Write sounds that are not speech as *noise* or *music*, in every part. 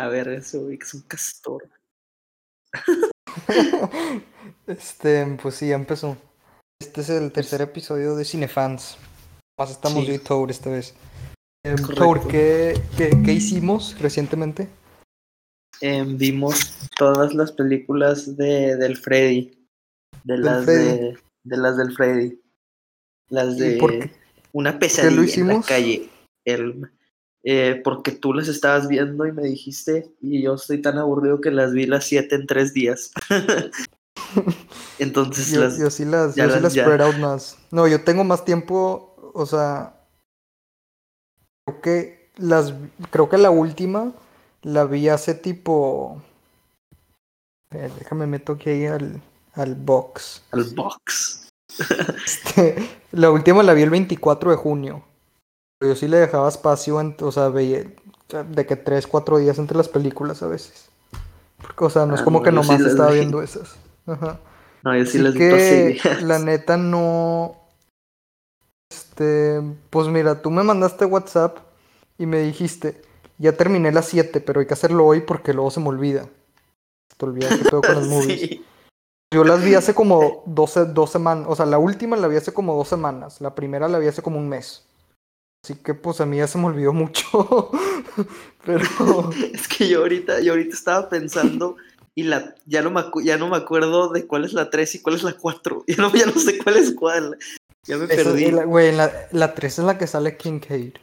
A ver, eso, güey, que es un castor. *laughs* este, pues sí, ya empezó. Este es el tercer episodio de Cinefans. Más estamos Sí. yo y Tour esta vez. Tour, ¿qué, qué, qué hicimos recientemente? Em, vimos todas las películas de, del Freddy. De Del las Freddy. de, de las del Freddy. Las ¿Y de una pesadilla en la calle. El, eh, porque tú las estabas viendo y me dijiste, y yo estoy tan aburrido que las vi las siete en tres días. *laughs* Entonces Yo, las, yo sí las, yo sí las- las ya. spread out más. No, yo tengo más tiempo, o sea, creo que las, creo que la última la vi hace tipo, eh, déjame meto aquí ahí al, al box. al box. Este, la última la vi el 24 de junio. Yo sí le dejaba espacio, en- o sea, veía de que 3, 4 días entre las películas a veces. Porque, o sea, no es Ah, como no, que sí nomás estaba vi. viendo esas. Ajá. No, yo sí Así las vi que la neta no. Este, pues mira, tú me mandaste WhatsApp y me dijiste, ya terminé las 7, pero hay que hacerlo hoy porque luego se me olvida. Te olvidas que pedo con las *laughs* movies. Sí. Yo las vi hace *laughs* como 12, dos semanas, o sea, la última la vi hace como dos semanas, la primera la vi hace como un mes. Así que pues a mí ya se me olvidó mucho. *laughs* pero *laughs* Es que yo ahorita, yo ahorita estaba pensando y la, ya, no me ya no me acuerdo de cuál es la 3 y cuál es la 4. *laughs* Ya no, ya no sé cuál es cuál. Ya me esa- perdí. la- güey, la, la 3 es la que sale Kincaid.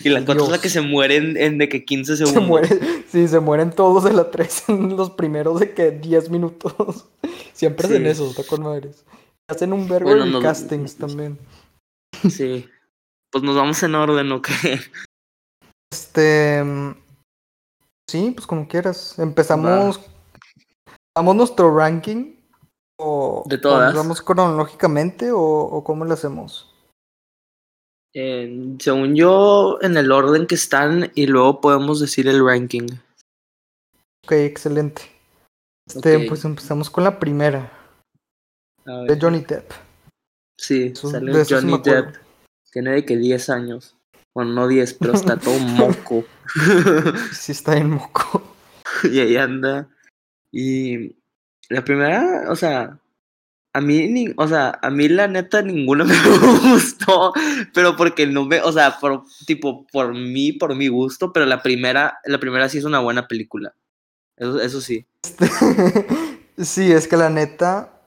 y la 4 es la Dios. que se muere en, en de que 15 segundos. Se muere, sí, se mueren todos de la 3 en los primeros de que 10 minutos. Siempre hacen Sí. eso, está con madres. Hacen un verbo Bueno, no- castings también. Sí. Pues nos vamos en orden, ¿o qué? Este. Sí, pues como quieras. Empezamos. ¿Damos nuestro ranking? ¿O De todas. vamos cronológicamente o, o cómo lo hacemos? Eh, según yo, en el orden que están y luego podemos decir el ranking. Ok, excelente. Este, pues empezamos con la primera, de. Johnny Depp. Sí, Eso- sale de sí Johnny acuerdo. Depp. Tiene de que 10 años. Bueno, no 10, pero está *laughs* todo moco. *laughs* Sí, está en moco. y ahí anda. Y la primera, o sea, a mí, ni, o sea, a mí la neta ninguna *laughs* me gustó, pero porque no me, o sea, por, tipo, por mí, por mi gusto, pero la primera, la primera sí es una buena película. Eso, eso sí. Este, sí, es que la neta,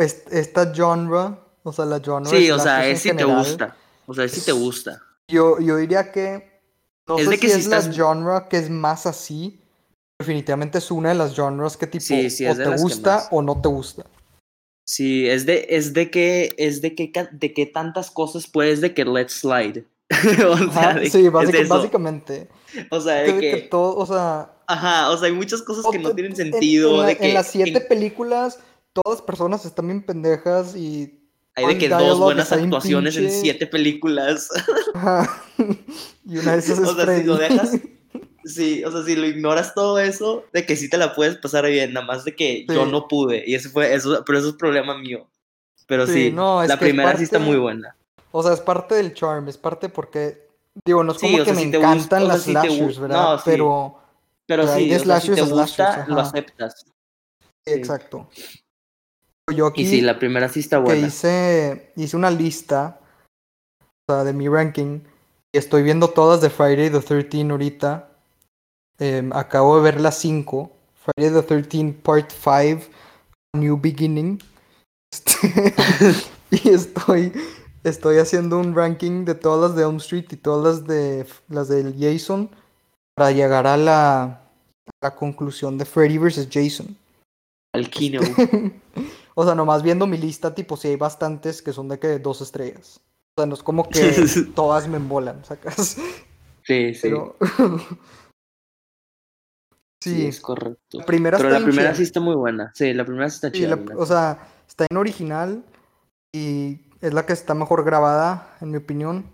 es- esta genre, o sea, la genre Sí, de o sea, en es si te general, gusta. O sea, es si te gusta. Yo, yo diría que, no Es sé de si que si es la estás- genre que es más así, definitivamente es una de las genres que tipo, Sí, sí, o es de te gusta o no te gusta. Sí, es de, es de que, es de que, de que tantas cosas puedes de que let's slide. *laughs* o sea, Ajá, de- sí, es básica- eso. básicamente. O sea, Que, de que que, todo, o sea, ajá, o sea, hay muchas cosas que no tienen en- sentido. En, la- de en que las siete en- películas, todas las personas están bien pendejas y hay de que dos buenas actuaciones en pinche. siete películas. *laughs* Ajá. y una de esas es o sea, si lo dejas, *laughs* sí, o sea, si lo ignoras todo eso, de que sí te la puedes pasar bien, nada más de que yo no pude. Y eso fue, eso, pero eso es problema mío. Pero Sí, sí, no, es la primera sí está muy buena. O sea, es parte del charm, es parte porque, digo, no es como que sea, me si te gusta- encantan las si slashers, ¿verdad? no. Pero, Pero sí, o sea, si te gusta, slashers, lo aceptas. exacto. Yo aquí Y sí, la primera sí está que buena. hice, hice una lista o sea, de mi ranking y estoy viendo todas de Friday the 13 ahorita. Em, acabo de ver las 5. Friday the 13 Part 5, New Beginning. *laughs* Este, y estoy, estoy haciendo un ranking de todas las de Elm Street y todas las de las del Jason para llegar a la, a la conclusión de Freddy vs. Jason. Al Kino. *laughs* o sea, nomás viendo mi lista, tipo, si hay bastantes que son de que dos estrellas. O sea, no es como que *laughs* todas me embolan, ¿sacas? Sí, sí. Pero. *laughs* sí, sí, es correcto. la primera Pero está la primera chida. sí está muy buena. Sí, la primera sí está Sí, chida. la- o sea, está en original y es la que está mejor grabada, en mi opinión.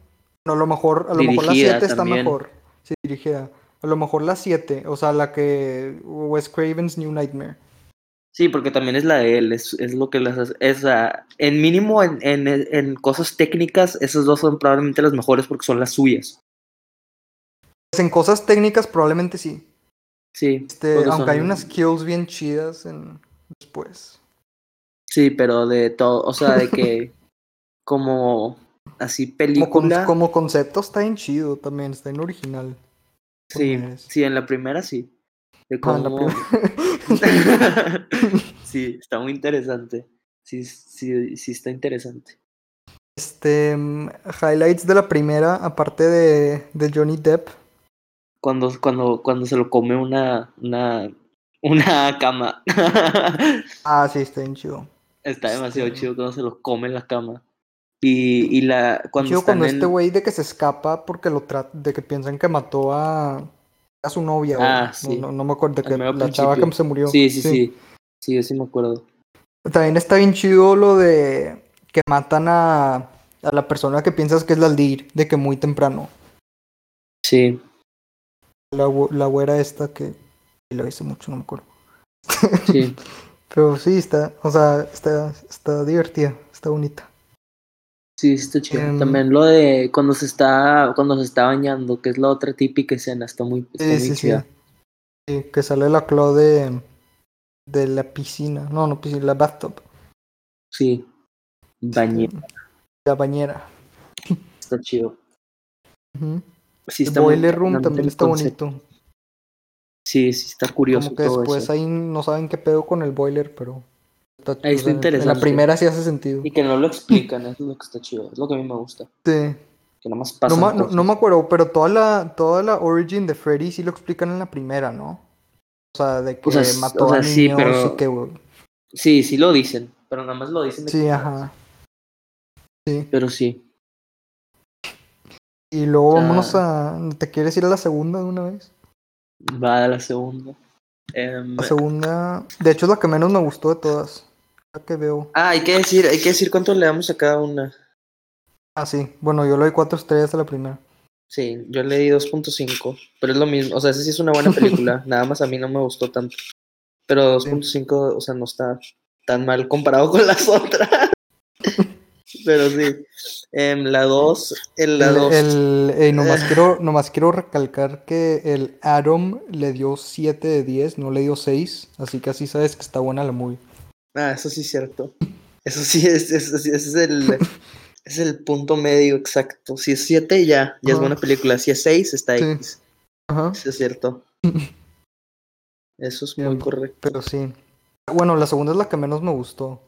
No, a lo mejor, a lo mejor la Dirigida 7 está mejor. Sí, dirigida. A lo mejor la 7, o sea, la que Wes Craven's New Nightmare. Sí, porque también es la de él, es, es lo que las hace. Es, en mínimo, en, en, en cosas técnicas, esas dos son probablemente las mejores porque son las suyas. Pues en cosas técnicas probablemente sí. Sí. Este, aunque hay unas kills bien chidas en después. Sí, pero de todo, o sea, de que *laughs* como así Como, con- película. como concepto está bien chido también, está en original. Sí, sí, en la primera sí. De Ah, cómo... *laughs* sí, está muy interesante. Sí, sí, sí está interesante. Este, mm, highlights de la primera, aparte de, de Johnny Depp. Cuando, cuando, cuando se lo come una, una, una cama. *laughs* Ah, sí, está bien chido. está demasiado Este- chido cuando se lo come en la cama. Y, y la cuando chido están cuando en... este güey de que se escapa porque lo trata, de que piensan que mató a, a su novia. Ah, sí. no, no me acuerdo que la chava que se murió. Sí, sí, sí. Sí, yo sí me acuerdo. También está bien chido lo de que matan a, a la persona que piensas que es la líder, de que muy temprano. Sí. La, la güera esta que lo hice mucho, no me acuerdo. Sí. *laughs* Pero sí, está, o sea, está, está divertida, está bonita. Sí, está chido. Em, También lo de cuando se está, cuando se está bañando, que es la otra típica escena, está muy, está Sí, muy sí, sí. chida. Sí, que sale la Claw de, de la piscina. No, no piscina, la bathtub. Sí. Bañe, La bañera. está chido. Sí, El está boiler room también está concepto. bonito. Sí, sí, está curioso Como que todo después eso. ahí no saben qué pedo con el boiler, pero está, Ahí o está sea, En la interesante. primera sí hace sentido. Y que no lo explican, eso es lo que está chido. Es lo que a mí me gusta. Sí. Que nada más No, ma- no, no me acuerdo, pero toda la, toda la origin de Freddy sí lo explican en la primera, ¿no? O sea, de que O sea, s- mató o sea, a sí, niños pero- y que... güey, Sí, sí lo dicen, pero nada más lo dicen de Sí, que- ajá. Sí. Pero sí. Y luego Ya. vámonos a... ¿Te quieres ir a la segunda de una vez? Va a la segunda. Em, La segunda... De hecho es la que menos me gustó de todas. Que veo. ah, hay que decir, hay que decir cuánto le damos a cada una. Ah, sí. Bueno, yo le doy cuatro estrellas a la primera. Sí, yo le di 2.5, pero es lo mismo, o sea, esa sí es una buena película, *laughs* nada más a mí no me gustó tanto. Pero 2.5, o sea, no está tan mal comparado con las otras. *laughs* pero sí. Em, la 2, el, la El, 2. el- eh, nomás, *laughs* quiero, nomás quiero recalcar que el Adam le dio 7 de 10, no le dio 6. Así que así sabes que está buena la movie. Ah, eso sí es cierto. Eso sí es, ese es el, *laughs* es el punto medio exacto. Si es 7, ya, ya es buena película. Si es 6, está Sí. X. Ajá. Eso es cierto. Eso es muy correcto. Pero sí. Bueno, la segunda es la que menos me gustó.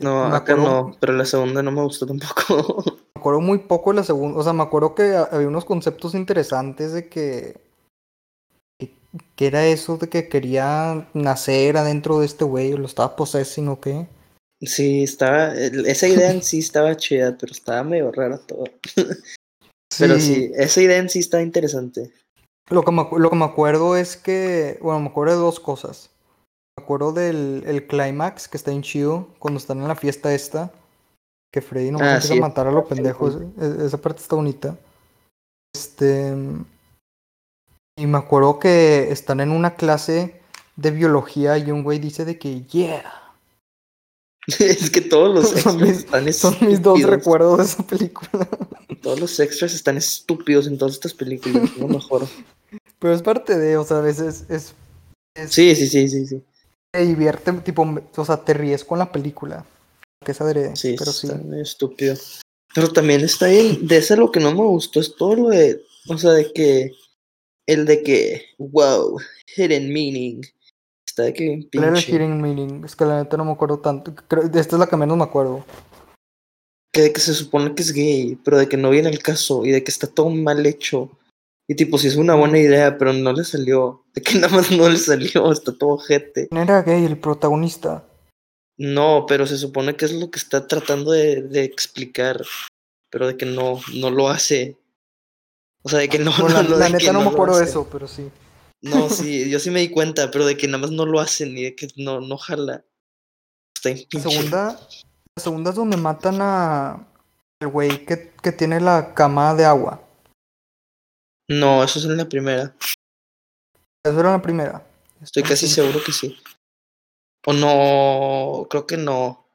No, me acá acuerdo- no, pero la segunda no me gustó tampoco. *laughs* Me acuerdo muy poco de la segunda. O sea, me acuerdo que ha- había unos conceptos interesantes de que. Que era eso de que quería nacer adentro de este güey, o lo estaba possessing o qué. Sí, estaba, esa idea en sí estaba chida, pero estaba medio rara todo. *laughs* Pero sí, esa idea en sí está interesante. Lo que, me, lo que me acuerdo es que, bueno, me acuerdo de dos cosas. Me acuerdo del el clímax, que está en chido, cuando están en la fiesta esta, que Freddy no Ah, empieza sí, a matar a lo está pendejo. cool. es- es- esa parte está bonita. Este. Y me acuerdo que están en una clase de biología y un güey dice de que, yeah. *laughs* es que todos los *laughs* Son extras mis- están Son mis dos estúpidos. recuerdos de esa película. *laughs* Todos los extras están estúpidos en todas estas películas, lo mejor. Pero es parte de, o sea, a veces es. es Sí, sí, sí, sí, sí. te divierte, tipo, o sea, te ríes con la película. Que es adrede, Sí, pero sí. está estúpido. Pero también está bien, de ese lo que no me gustó es todo lo de, o sea, de que, el de que, wow, hidden meaning. Está de que bien ¿Cuál era pinche. Hidden Meaning? Es que la neta no me acuerdo tanto. Creo, esta es la que menos me acuerdo. Que de que se supone que es gay, pero de que no viene el caso y de que está todo mal hecho. Y tipo, si es una buena idea, pero no le salió. De que *laughs* nada más no le salió, está todo ojete. ¿Quién era gay, el protagonista? No, pero se supone que es lo que está tratando de, de explicar, pero de que no, no lo hace. O sea, de que no, Bueno, *laughs* no, la neta no me acuerdo de eso, pero sí. No, *laughs* sí, yo sí me di cuenta, pero de que nada más no lo hacen y de que no, no jala. Está bien La segunda, la segunda es donde matan a el güey que, que tiene la cama de agua. No, eso es en la primera. Eso era la primera. Estoy casi Sí. seguro que sí. O no, creo que no.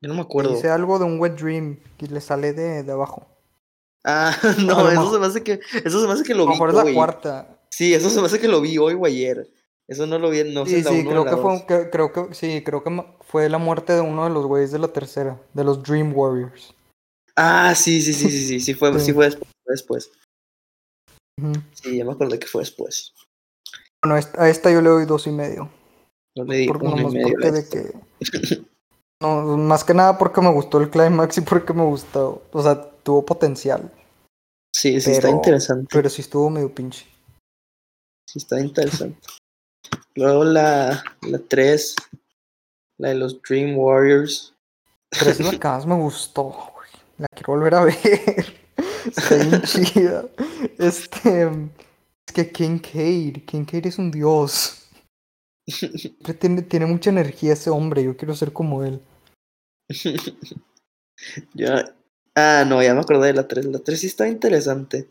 Yo no me acuerdo. Dice algo de un wet dream y le sale de, de abajo. Ah, *laughs* no, eso mejor- se me hace que, eso se me hace que lo A lo vi mejor es la hoy. cuarta. Sí, eso se me hace que lo vi hoy o ayer. Eso no lo vi, no sé, Sí, la sí, creo que fue, que- creo que, sí, creo que fue la muerte de uno de los güeyes de la tercera, de los Dream Warriors. Ah, sí, sí, sí, sí, sí, sí fue, Sí. sí fue después. Sí, ya me acordé que fue después. Bueno, a esta yo le doy dos y medio. No le di Por- uno y medio. porque a de esto. que. No, más que nada porque me gustó el climax y porque me gustó. O sea, tuvo potencial. Sí, sí, está interesante. Pero sí estuvo medio pinche. Sí, está interesante. Luego la, la 3, la de los Dream Warriors. Pero es la que más me gustó, güey. La quiero volver a ver. *laughs* Está bien *laughs* chida. Este. Es que Kincaid. Kincaid es un dios. Tiene, tiene mucha energía ese hombre. Yo quiero ser como él. *laughs* Ya. Ah, no, ya me acordé de la 3. La 3 sí está interesante.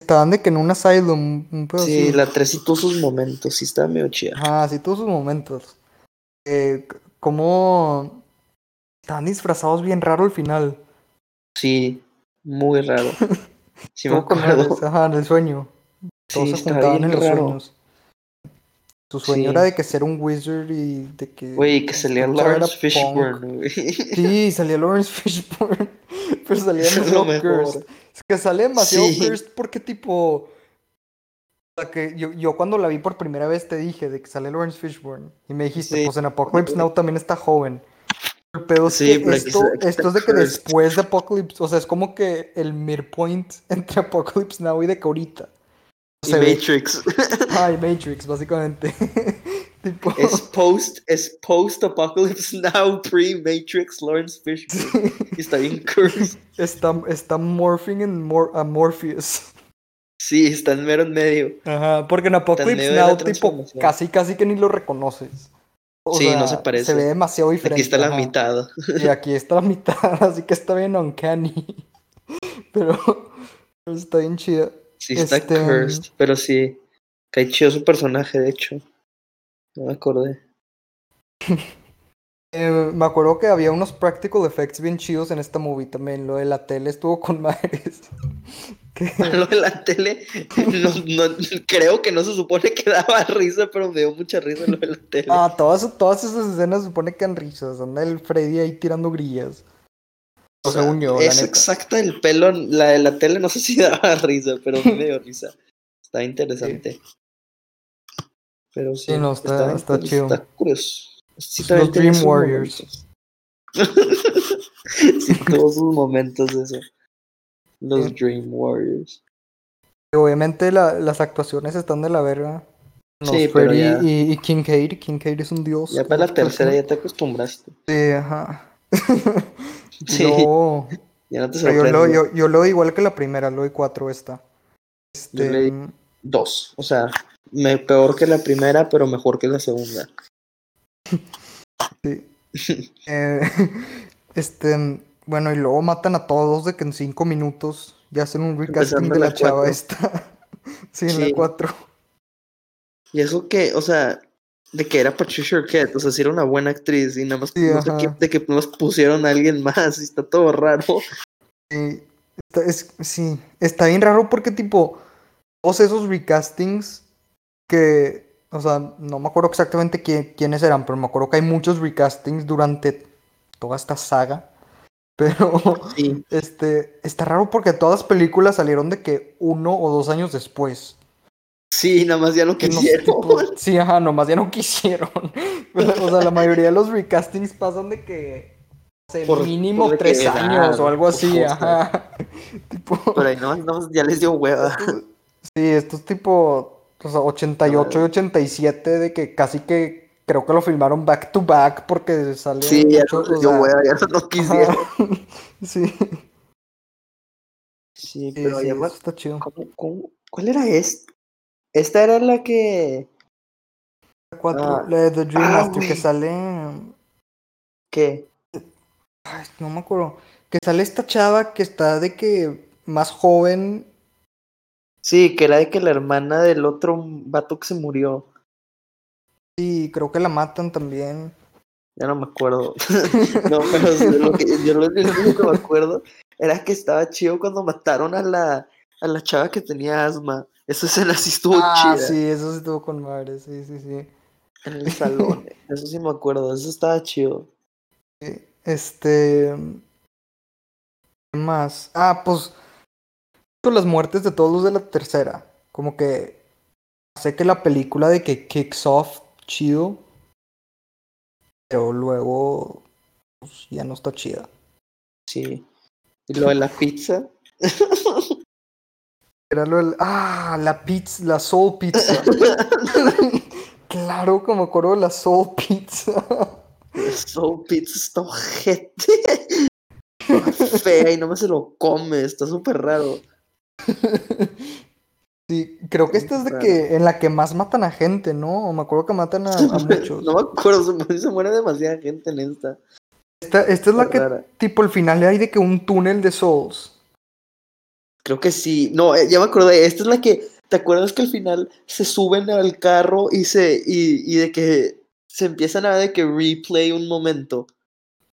Estaban de que en un asylum. Un pedo Sí, así. la 3 sí tuvo sus momentos, sí está medio chida. Ajá, sí, todos sus momentos. Eh, como estaban disfrazados bien raro al final. Sí, muy raro. *laughs* Sí, me acuerdo. Ajá, en el sueño. Todos Sí, se juntaban en los raro. sueños. Su sueño Sí. era de que ser un wizard y de que. Güey, que salía Lawrence. Fishburne, güey. Sí, salía Lawrence Fishburne. Pero *laughs* salía Es demasiado mejor. cursed. Es que sale demasiado Sí. cursed porque, tipo. o sea, que yo, yo cuando la vi por primera vez te dije de que sale Lawrence Fishburne. Y me dijiste, Sí. pues en Apocalypse Now también está joven. Es Sí, que pero esto, esto es de que después de Apocalypse, o sea, es como que el midpoint *laughs* entre Apocalypse Now y de que ahorita. Matrix. *laughs* Ay, Matrix, básicamente. Tipo. es post, es post Apocalypse Now, pre Matrix, Lawrence Fishburne. *laughs* Está bien cursed. Está, está morphing en Mor a Morpheus. Sí, está en mero en medio. Ajá, porque en Apocalypse Now, tipo, casi, casi que ni lo reconoces. O Sí, no se parece. Se ve demasiado diferente. Aquí está la ajá. mitad. Y aquí está la mitad, *laughs* así que está bien uncanny. Pero, pero está bien chida. Sí, está Este, cursed. Pero sí. Cae chido su personaje, de hecho. No me acordé. *laughs* Eh, me acuerdo que había unos practical effects bien chidos en esta movie también. Lo de la tele estuvo con *laughs* madres. *laughs* Lo de la tele, no, no, creo que no se supone que daba risa, pero me dio mucha risa lo de la tele. Ah, todas, todas esas escenas se supone que dan risas. Anda el Freddy ahí tirando grillas. O sea, según yo, la es exacta el pelo, la de la tele no sé si daba risa, pero me dio risa. Está interesante. Pero sí, Sí, no, está- está chido. Está curioso. Sí, Los Dream Warriors. *laughs* sí, todos sus momentos eso. Los Sí. Dream Warriors. Obviamente la- las actuaciones están de la verga. Sí, pero ya- y, y Kincaid. Kincaid es un dios. Ya para la te tercera ya te acostumbraste. Sí, ajá. *laughs* Sí, Luego- *laughs* ya no te pero yo, lo, yo, yo lo doy igual que la primera, lo doy cuatro esta. Yo Este, le di- Dos. O sea, me, peor que la primera, pero mejor que la segunda. sí. *laughs* Eh, *laughs* este, bueno, y luego matan a todos de que en cinco minutos ya hacen un recasting de la la chava cuatro. esta. *laughs* sí, en la Sí. cuatro. Y eso que, o sea, de que era Patricia Arquette, o sea, sí era una buena actriz y nada más Sí, no sé de que nos pusieron a alguien más y está todo raro. Sí, está, es, sí, está bien raro porque tipo, todos esos recastings que, o sea, no me acuerdo exactamente quién- quiénes eran, pero me acuerdo que hay muchos recastings durante toda esta saga. *laughs* Pero, Sí, este, está raro porque todas las películas salieron de que uno o dos años después. sí, nada más ya no no- quisieron. tipo, sí, ajá, nomás ya no quisieron. *laughs* O sea, la mayoría de los recastings pasan de que, no sé, Por- mínimo por de que tres años o algo así, ajá. *laughs* Tipo... Pero ahí no, no, ya les dio hueva. Sí, esto es tipo, o sea, 88 y 87 de que casi que creo que lo filmaron back to back porque sale Sí, ya mucho, no les o dio sea, hueva, ya no, no quisieron. *laughs* ajá. Sí, Sí, pero sí, me- está chido. ¿cómo- cómo? ¿Cuál era esta? Esta era la que. Cuatro, Ah. la de The Dream Ah, Master que sale, ¿Qué? ay, no me acuerdo, que sale esta chava que está de que más joven, Sí, que era de que la hermana del otro vato que se murió. y creo que la matan también. Ya no me acuerdo. *laughs* no, pero sí, lo que, yo lo, único que me acuerdo era que estaba chido cuando mataron a la, a la chava que tenía asma. Esa escena sí estuvo Ah, chida. sí, eso sí estuvo con madre, sí, sí, sí. En el salón. *laughs* Eso sí me acuerdo. Eso estaba chido. Este. ¿Qué más? Ah, pues. Las muertes de todos los de la tercera. Como que. Sé que la película de que kicks off chido. Pero luego. Pues ya no está chida. Sí. Y lo de la pizza. *laughs* Era lo del. Ah, la pizza, la soul pizza. *laughs* claro, como acuerdo de la soul pizza. Soul pizza está ojete. *laughs* Fea y no me se lo come. Está súper raro. *laughs* Sí, creo que esta es de que en la que más matan a gente, ¿no? Me acuerdo que matan a, a *laughs* muchos. No me acuerdo. Se muere, demasiada gente en esta. Esta, esta es la que, rara. tipo, al final hay de que un túnel de souls. Creo que sí. No, eh, ya me acordé. Esta es la que. ¿Te acuerdas que al final se suben al carro y se. y, y de que se empiezan a de que replay un momento?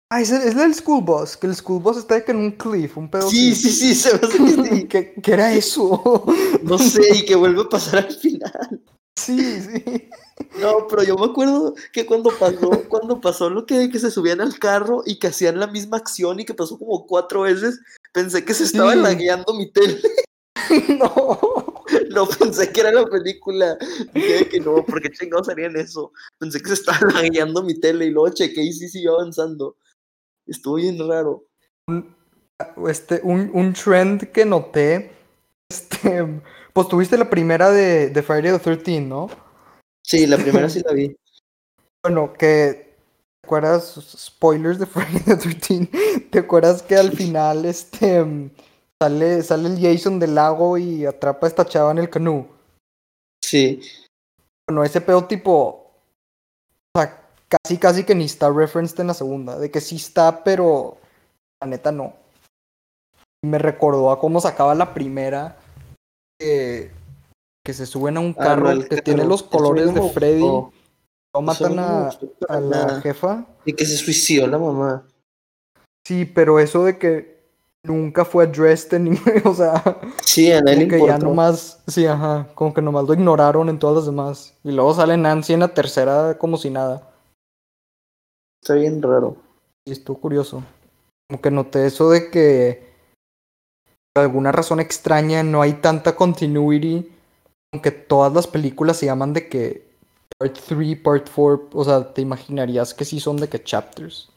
Ah, es, es la del school bus, que el school bus está en un cliff, un pedo Sí, sí, sí, se me hace que sí. *laughs* ¿Qué, qué era eso? No sé, y que vuelve a pasar al final. sí, sí. No, pero yo me acuerdo que cuando pasó, cuando pasó lo que, que se subían al carro y que hacían la misma acción y que pasó como cuatro veces, pensé que se estaba Sí. lagueando mi tele. *laughs* no. No, pensé que era la película. Dije que no, porque chingados harían eso. Pensé que se estaba lagueando mi tele y luego chequé y sí siguió avanzando. Estuvo bien raro. Este, un, un trend que noté. Este, *laughs* pues tuviste la primera de, de Friday the 13, ¿no? Sí, la primera *laughs* sí la vi. Bueno, que. ¿Te acuerdas? Spoilers de Friday the 13. *laughs* ¿Te acuerdas que al final este sale, sale el Jason del lago y atrapa a esta chava en el canú? Sí. Bueno, ese pedo tipo. O sea, casi casi que ni está referenced en la segunda. De que sí está, pero la neta no. Me recordó a cómo sacaba la primera. Que, que se suben a un Ah, carro del que tiene los colores no de Freddy. Eso no matan a, a la jefa. Y que se suicidó la mamá. Sí, pero eso de que nunca fue addressed en *laughs* o sea, Sí, a nadie que ya nomás, sí, ajá, como que nomás lo ignoraron en todas las demás. Y luego sale Nancy en la tercera como si nada. Está bien raro. Y estuvo curioso. Como que noté eso de que por alguna razón extraña no hay tanta continuity, aunque todas las películas se llaman de que Part 3, Part 4, o sea, te imaginarías que sí son de que chapters.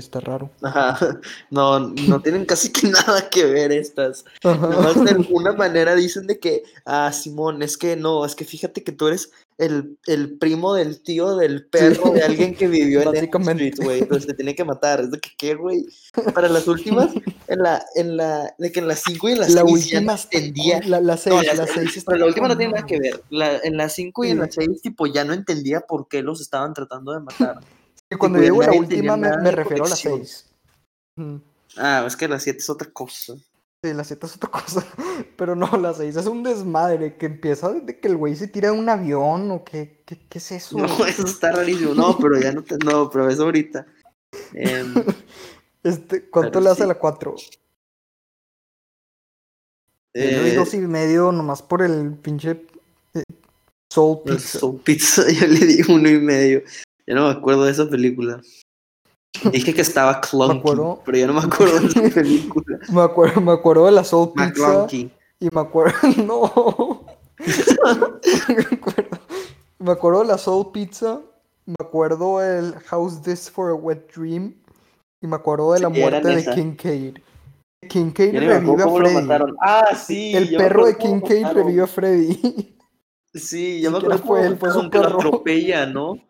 Está raro. Ajá. *laughs* No, no *laughs* tienen casi que nada que ver estas. De alguna manera dicen de que, ah, Simón, es que no, es que fíjate que tú eres el, el primo del tío del perro de alguien que vivió en Básicamente. Street, güey, entonces te tiene que matar. Es de que, ¿qué, güey? Para las últimas, en la, en la, de que en las 5 y en las La 6 ya última no entendía. La, la No, 6, la, la seis- 6 está pero la última no tiene nada que ver. La, en las 5 y en Sí. las 6, tipo, ya no entendía por qué los estaban tratando de matar. Y cuando ya digo la última me, refiero a la conexión. 6. Ujú. Ah, es que la 7 es otra cosa. Sí, la 7 es otra cosa. *laughs* Pero no, la 6 es un desmadre que empieza desde que el güey se tira de un avión o qué, qué, qué es eso. No, *laughs* eso está rarísimo. No, pero ya no te. No, pero es ahorita. Em, *laughs* Este, ¿Cuánto le hace sí. a la 4? Yo le doy eh, dos y medio nomás por el pinche eh, Soul Pizza. Soul Pizza, yo le di uno y medio. Ya no me acuerdo de esa película. Dije que estaba *laughs* clunky, pero ya no me acuerdo de esa *laughs* película. Me acuerdo, me acuerdo de la Soul Pizza y me acuerdo, *laughs* no. me, acuerdo, me acuerdo de la Soul Pizza, me acuerdo el How's This for a Wet Dream y me acuerdo de la Sí, muerte de. Kincaid. Kincaid revive a Freddy. Ah, sí. el perro de Kincaid revive a Freddy. Sí, ya me acuerdo fue él, fue que lo perro. atropella, ¿no?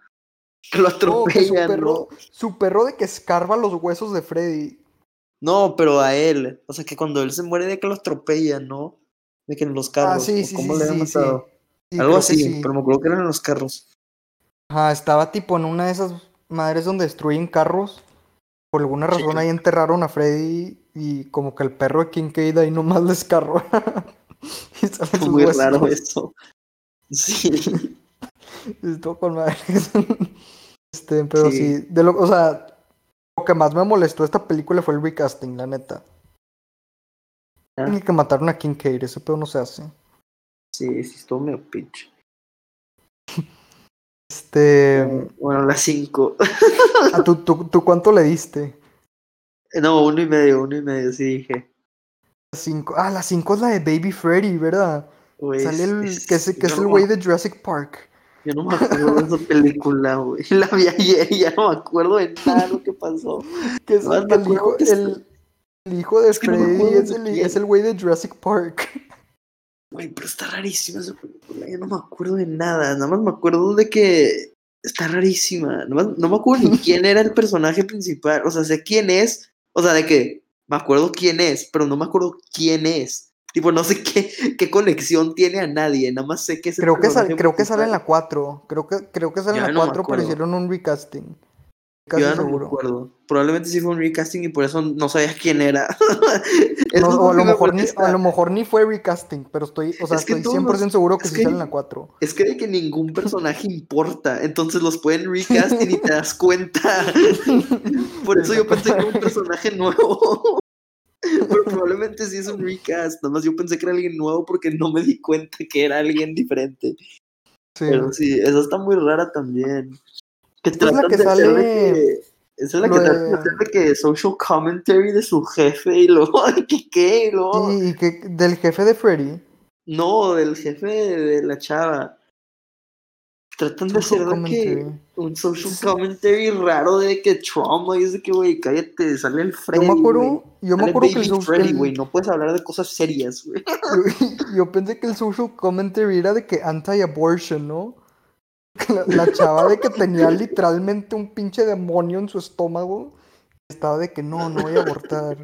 Que lo No, que su atropella, perro, ¿no? su perro de que escarba los huesos de Freddy. No, pero a él. O sea, que cuando él se muere de que lo atropellan, ¿no? De que en los carros. Ah, sí, ¿o sí, ¿Cómo sí, le han matado? Algo así, sí. pero me acuerdo que eran en los carros. Ajá, estaba tipo en una de esas madres donde destruyen carros. Por alguna razón ahí enterraron a Freddy y como que el perro de Kincaid ahí nomás le escarró. *laughs* y muy huesos. raro eso. *laughs* Sí. *laughs* Estuvo con madre. *laughs* este, pero Sí. sí. de lo, o sea, lo que más me molestó de esta película fue el recasting, la neta. Ah. Tiene que mataron a Kincaid, ese pedo no se hace. Sí, sí, estuvo medio pinche. *laughs* Este. Bueno, las 5. ¿a tú, tú, tú cuánto le diste? No, uno y medio, uno y medio, sí dije. Cinco. Ah, la 5 es la de Baby Freddy, ¿verdad? Güey, Sale el. es- que es, que es el güey de Jurassic Park. Yo no me acuerdo de esa película, güey. *laughs* La vi ayer y ya no me acuerdo de nada de lo que pasó. Que es me el hijo, que el, el hijo de Es que no Freddy es, el, es el güey de Jurassic Park. *laughs* Güey, pero está rarísima esa película. Yo no me acuerdo de nada. Nada más me acuerdo de que está rarísima. Nada más- no me acuerdo ni quién era el personaje principal. O sea, sé quién es. O sea, de que me acuerdo quién es, pero no me acuerdo quién es. Tipo, no sé qué, qué conexión tiene a nadie. Nada más sé que es el Creo que, sal- creo que sale en la 4. Creo que, creo que sale en la no me 4, pero hicieron un recasting. Yo Casi ya no me seguro. acuerdo. Probablemente sí fue un recasting y por eso no sabías quién era. *laughs* No, o a lo, me mejor ni, a lo mejor ni fue recasting, pero estoy, o sea, Es que estoy todos 100% los- seguro que sí que- sale en la 4. Es que de que ningún personaje importa, entonces los pueden recast y te *laughs* das cuenta. *laughs* Por eso yo pensé que un personaje nuevo. *laughs* Pero probablemente sí es un recast. Nada más yo pensé que era alguien nuevo porque no me di cuenta que era alguien diferente. Sí. Pero sí, esa está muy rara también. Que es la que de sale que- Esa es la que tratan de de- hacer de que social commentary de su jefe y luego, *laughs* ¿qué qué? Y luego, Sí, y que del jefe de Freddy. no, del jefe de la chava. Tratan de hacer que un social Sí. commentary raro de que trauma y es de que, güey, cállate, sale el Freddy. Yo me acuerdo, güey. yo me Sale acuerdo que el, social- Freddy, güey, no puedes hablar de cosas serias, güey. yo, yo pensé que el social commentary era de que anti-abortion, ¿no? La, la chava de que tenía literalmente un pinche demonio en su estómago. Estaba de que no, no voy a abortar.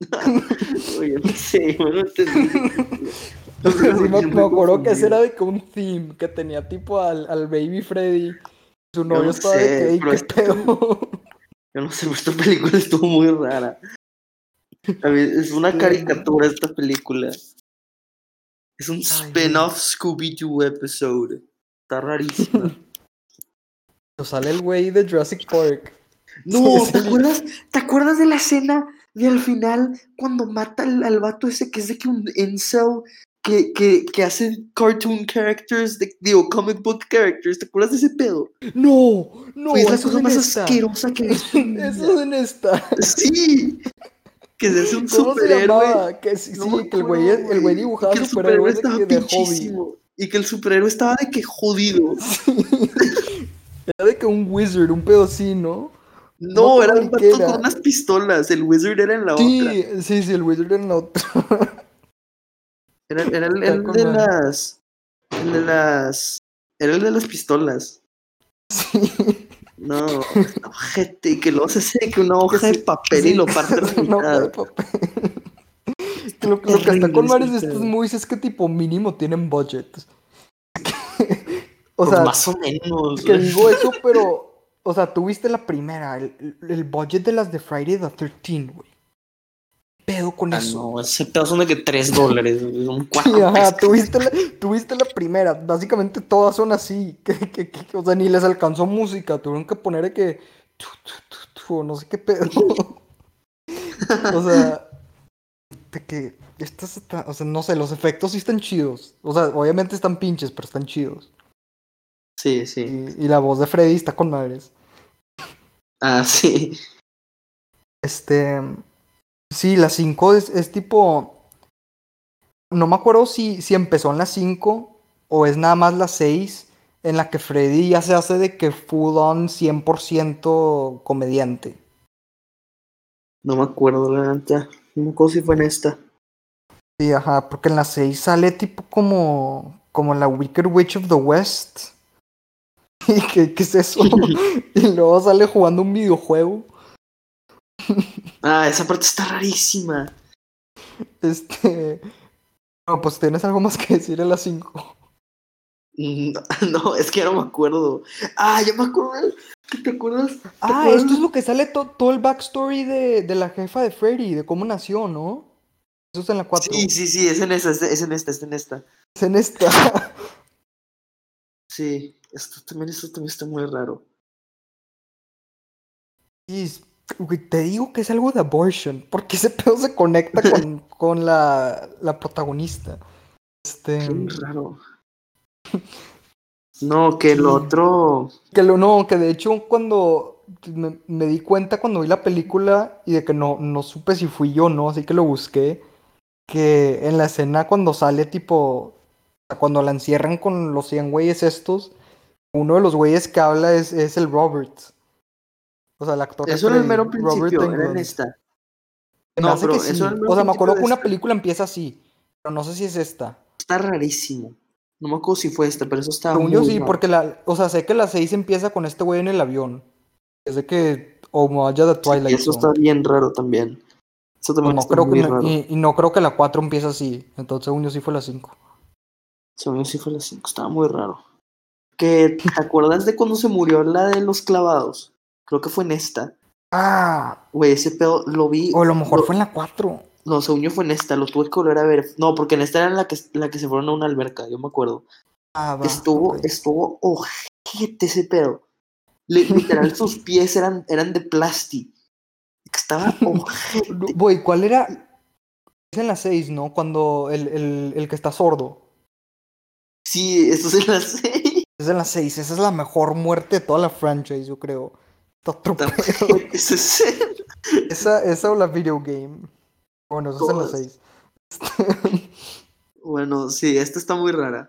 *laughs* Oye, no sé, yo no *laughs* *laughs* me, acuerdo que ese era de que un theme que tenía tipo al, al baby Freddy. Su novio no estaba de sé, que, "Ey, pero ¿qué este- pedo? *laughs* Yo no sé, pero esta película estuvo muy rara. Es una caricatura esta película. Es un spin-off Scooby-Doo episode. Está rarísima. *laughs* Pues sale el güey de Jurassic Park. No, ¿te acuerdas? ¿Te acuerdas de la escena de al final cuando mata al, al vato ese que es de que un incel que, que, que hace cartoon characters, de, digo, comic book characters? ¿Te acuerdas de ese pedo? No, no, Fue la cosa es más esta. asquerosa que *laughs* Eso es en esta. Sí. Que se hace un ¿Cómo se superhéroe. Que sí, No sí, me que el güey, el güey dibujaba que el superhéroe estaba de hobby. Y que el superhéroe estaba de que jodido. Era de que un wizard, un pedo así, ¿no? No, era un qué con unas pistolas. El wizard era en la otra. Sí, sí, el wizard era en la otra. Era, *laughs* era el, de las. El de las. Era el de las pistolas. Sí. No, ojete. Y que se hace que una hoja de sí, papel y lo *laughs* parte la mitad. lo, lo que está con varios de estos movies es que tipo mínimo tienen budget. *laughs* o Pues sea, más o menos. que digo eso, pero, o sea, tú viste la primera, el, el budget de las de Friday the 13, güey. ¿Qué pedo con Ah, eso? no, ese pedo son de que 3 dólares. Son 4 Sí, ajá, tuviste la, tuviste la primera. Básicamente todas son así. Que, que- que- o sea, ni les alcanzó música. Tuvieron que poner de que. tu, tu, tu, tu, no sé qué pedo. o sea. De que. Estas está- o sea, no sé, los efectos sí están chidos. O sea, obviamente están pinches, pero están chidos. Sí, sí. Y, y la voz de Freddy está con madres. Ah, sí. Este. Sí, la 5 es, es tipo. No me acuerdo si, si empezó en la 5 o es nada más la 6 en la que Freddy ya se hace de que full on 100% comediante. No me acuerdo, la neta. No me acuerdo si fue en esta. Sí, ajá, porque en la 6 sale tipo como. como la Wicked Witch of the West. *laughs* ¿Y qué, qué es eso? *laughs* *laughs* y luego sale jugando un videojuego. Ah, esa parte está rarísima. Este. No, pues tienes algo más que decir en la 5. Mm, *laughs* No, es que ya no me acuerdo. Ah, ya me acuerdo. ¿Qué te acuerdas? ¿Te Ah, acuerdas? esto es lo que sale to- todo el backstory de, de la jefa de Freddy, de cómo nació, ¿no? Eso está en la 4. Sí, sí, sí, es en esta, es es en esta, es en esta. Es en esta. Sí, esto también, esto también está muy raro. *laughs* Sí, es- te digo que es algo de abortion, porque ese pedo se conecta con, *laughs* con la, la protagonista. Este. Qué raro. *laughs* No, que el Sí. otro. Que lo no, que de hecho cuando me, me di cuenta cuando vi la película y de que no, no supe si fui yo o no, así que lo busqué, que en la escena cuando sale tipo, cuando la encierran con los 100 güeyes estos, uno de los güeyes que habla es, es el Robert. O sea, el actor. Eso era el mero Robert principio, era en esta. No, pero que eso sí. era el mero O sea, me acuerdo que una película empieza así, pero no sé si es esta. Está rarísimo. No me acuerdo si fue esta, pero eso está Según muy yo sí, raro. porque la, o sea, sé que la 6 empieza con este güey en el avión. Es de que, o vaya de Sí, Twilight eso Zone. está bien raro también. Eso también no está creo que muy me- raro. y, y no creo que la 4 empiece así. Entonces, según yo sí fue la 5. Según yo sí fue la 5, estaba muy raro. Que, ¿te acuerdas de cuando se murió la de los clavados? Creo que fue en esta. Ah, Güey, ese pedo lo vi. o a lo mejor lo- fue en la 4. No, según yo fue en esta, lo tuve que volver a ver. No, porque en esta era la que, la que se fueron a una alberca, yo me acuerdo. Ah, va. estuvo, estuvo ojete ese pedo. Li- literal, sus *laughs* pies eran, eran de plástico. Estaba *laughs* ojete. Güey, ¿cuál era? Es en la 6, ¿no? Cuando el, el, el que está sordo. Sí, eso se la sé. Es en la *laughs* 6. Esa es la mejor muerte de toda la franchise, yo creo. *laughs* Esa, esa o la video game. Bueno, esa es en la Todas. 6. *laughs* Bueno, sí, esta está muy rara.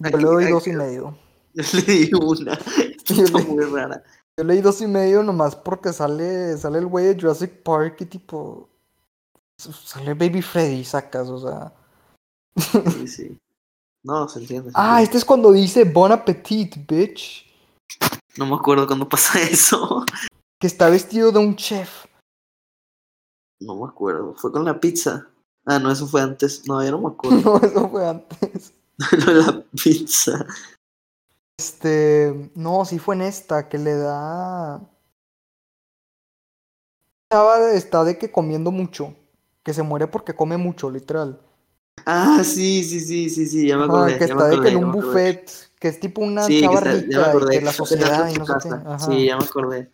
Yo le doy aquí- dos y medio. *laughs* Yo le di una. Esta Yo está le- muy rara. Yo leí dos y medio nomás porque sale, sale el güey de Jurassic Park y tipo. Sale Baby Freddy, sacas, o sea. Sí, sí. No, se entiende. se Ah, entiende. este es cuando dice Bon Appetit, bitch. No me acuerdo cuándo pasa *laughs* eso. Que está vestido de un chef. No me acuerdo. Fue con la pizza. Ah, no, eso fue antes. No, ya no me acuerdo. *laughs* No, eso fue antes. De *laughs* la pizza. Este. No, sí fue en esta, que le da. Estaba de- Está de que comiendo mucho. Que se muere porque come mucho, literal. Ah, sí, sí, sí, sí, sí, ya me acordé. que ya me está de que en un buffet, que es tipo una Sí, que chava está- ya me rica que la que sociedad y no sé qué. Sí, ya me acordé.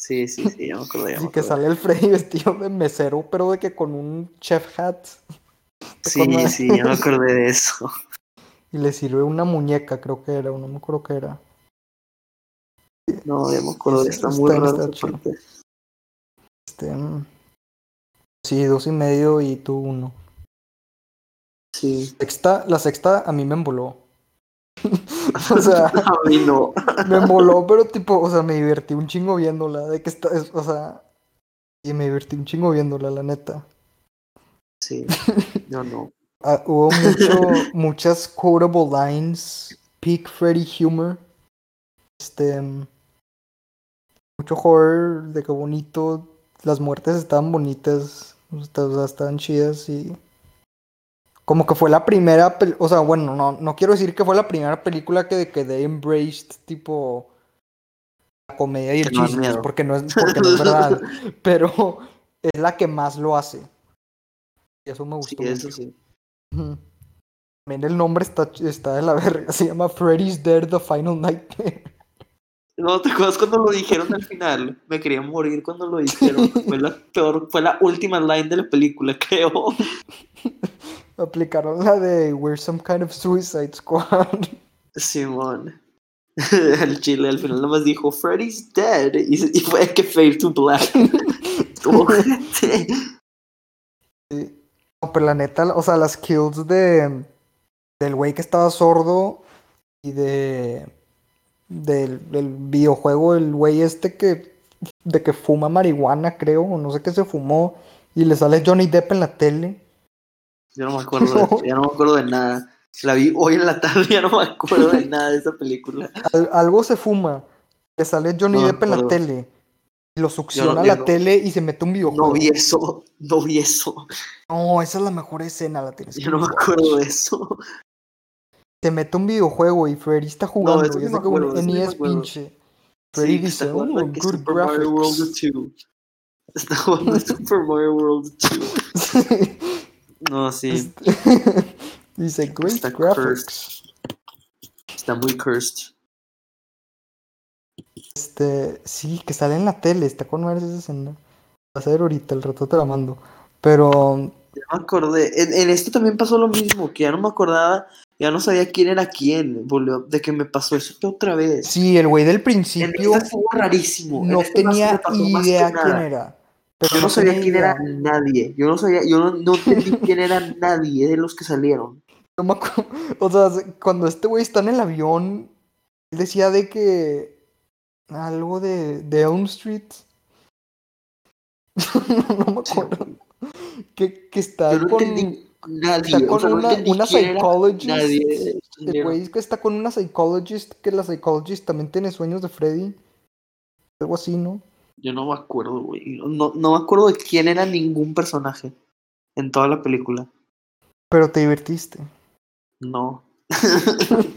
Sí, sí, sí, ya me acordé. ya me Y que acordé. sale el Freddy *laughs* vestido de mesero, pero de que con un chef hat. *laughs* Sí, sí, ya me acordé de eso. *laughs* Y le sirve una muñeca, creo que era, o no me acuerdo qué era. No, ya me. Sí, Está está- muy raro. Este. mm, Sí, dos y medio y tú uno. Sí. Sexta, la sexta a mí me emboló. O sea, *laughs* A mí no. me emboló, pero tipo, o sea, me divertí un chingo viéndola. De que está, es- o sea, y me divertí un chingo viéndola, la neta. Sí, yo no. *laughs* Ah, hubo mucho, muchas quotable lines, peak Freddy humor. Este. Mucho horror, de que bonito. Las muertes estaban bonitas. O sea, o sea, estaban chidas y. Como que fue la primera. O sea, bueno, no, no quiero decir que fue la primera película que, que they embraced, tipo. La comedia y el no chiste, porque no es, porque no es verdad. *laughs* Pero es la que más lo hace. Y eso me Sí, gustó eso mucho. sí. También el nombre está, está de la *laughs* verga. Se llama Freddy's Dead The Final Nightmare. No, ¿te acuerdas cuando lo dijeron al final? Me quería morir cuando lo dijeron. *laughs* Fue la peor, fue la última line de la película, creo. Aplicaron la de We're some kind of suicide squad. Simón. *laughs* El chile al final nomás dijo Freddy's dead y, y fue que fade to black. *laughs* Sí. No, pero la neta, o sea, las kills de del güey que estaba sordo y de del, del videojuego, el güey este que de que fuma marihuana, creo, o no sé qué se fumó y le sale Johnny Depp en la tele. Yo no me *laughs* acuerdo de eso, ya no me acuerdo de nada. La vi hoy en la tarde, ya no me acuerdo de nada de esa película. Al- algo se fuma, le sale Johnny No Depp en la tele. Y lo succiona yo la no- tele y se mete un videojuego. No vi eso, no vi eso. No, esa es la mejor escena, la tienes que Yo no me acuerdo de eso. Se mete un videojuego y Freddy está jugando. eso y es me de que un acuerdo, NES pinche. Freddy Sí, que dice, está jugando oh, que good Super Mario World graphics. 2. Está jugando *laughs* Super Mario World 2. *laughs* No, sí, *laughs* dice, great Está graphics. está muy cursed. Este, sí, que sale en la tele, está con madres esa escena. Va a ser ahorita, el rato te la mando. Pero Ya me acordé. En, en este también pasó lo mismo, que ya no me acordaba, ya no sabía quién era quién, volvió, de que me pasó eso otra vez. sí, el güey del En principio este estuvo rarísimo. en no este tenía idea quién era. Pero Yo no sabía quién era nadie. Yo no sabía, yo no, no entendí quién era nadie de los que salieron. No me acu- *laughs* O sea, se- cuando este güey está en el avión, él decía de que algo de, de Elm Street. *laughs* no me acuerdo. Que, que está Yo no con. entendí nadie. está o con sea, no una- una psychologist. Nadie. El salieron. güey que está con una psychologist, que la psychologist también tiene sueños de Freddy. Algo así, ¿no? Yo no me acuerdo, güey. No, no me acuerdo de quién era ningún personaje en toda la película. Pero te divertiste. No. *laughs*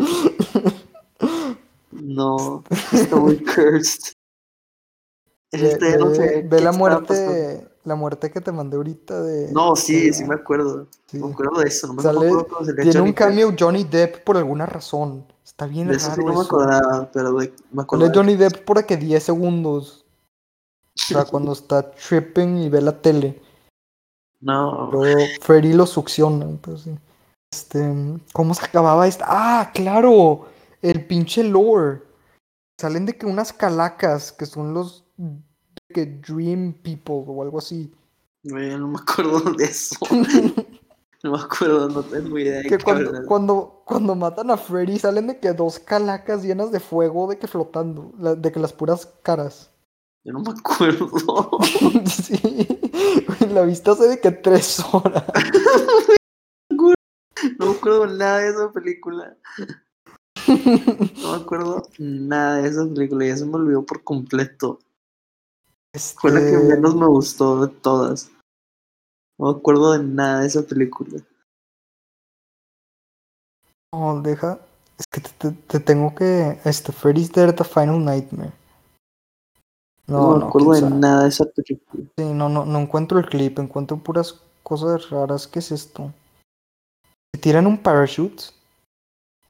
no. Estoy cursed. En Ve, este no ve- sé ve qué la muerte, la muerte que te mandé ahorita de. No, sí, de- sí me acuerdo. sí. Me acuerdo de eso. No me Sale- acuerdo se Tiene un cameo Johnny Depp por alguna razón. Está bien De eso sí no me eso. acordaba, pero de, me de- Johnny Depp por que 10 segundos. O sea, cuando está tripping y ve la tele. No. Luego Freddy lo succiona. Pero sí. Este, ¿cómo se acababa esta? ¡Ah, claro! El pinche lore. Salen de que unas calacas que son los de que Dream People o algo así. No me acuerdo *laughs* de eso. No me acuerdo, no tengo idea de Que cuando, cuando, cuando matan a Freddy salen de que dos calacas llenas de fuego de que flotando. de que las puras caras. Yo no me acuerdo. *laughs* sí. La vista hace de que tres horas. No me acuerdo nada de esa película. No me acuerdo nada de esa película. Ya se me olvidó por completo. Fue la que Este, menos me gustó de todas. No me acuerdo de nada de esa película. No, deja. Es que te, te- te tengo que. Este, Freddy's Dead The Final Nightmare. No, No, me no, acuerdo de nada de esa película. Sí, no, no, no encuentro el clip, encuentro puras cosas raras. ¿Qué es esto? ¿Se tiran un parachute?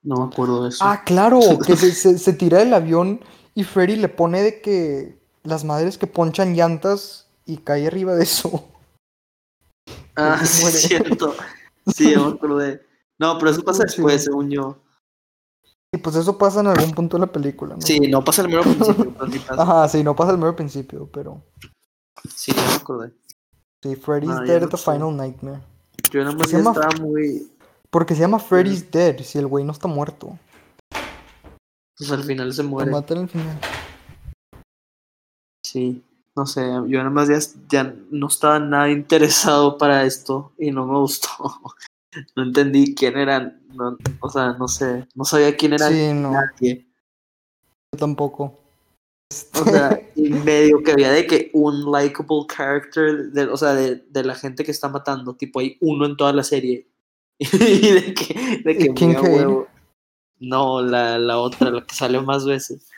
No me acuerdo de eso. Ah, claro, *laughs* que se, se, se tira del avión y Freddy le pone de que las madres que ponchan llantas y cae arriba de eso. Ah, *laughs* sí, es cierto. *laughs* Sí, me acordé. No, pero eso pasa después, según yo. Y pues eso pasa en algún punto de la película, ¿no? Sí, no pasa el mero *laughs* principio, pero sí pasa. Ajá, sí, no pasa el mero principio, pero. Sí, ya me acordé. Sí, Freddy's Dead The sé. Final Nightmare. Yo nada más Se ya llama- estaba muy. Porque se llama Freddy's Dead si el güey no está muerto. Pues al final se Lo muere. matan al final. Sí, no sé, yo nada más ya, ya no estaba nada interesado para esto y no me gustó. No entendí quién eran, no, o sea, no sé, no sabía quién era Sí, no, nadie. yo tampoco. O sea, *laughs* y medio que había de que un likable character, de, o sea, de, de la gente que está matando, tipo hay uno en toda la serie. *laughs* Y de que, de que ¿Y muy a Kincaid? huevo. No, la, la otra, la que sale más veces.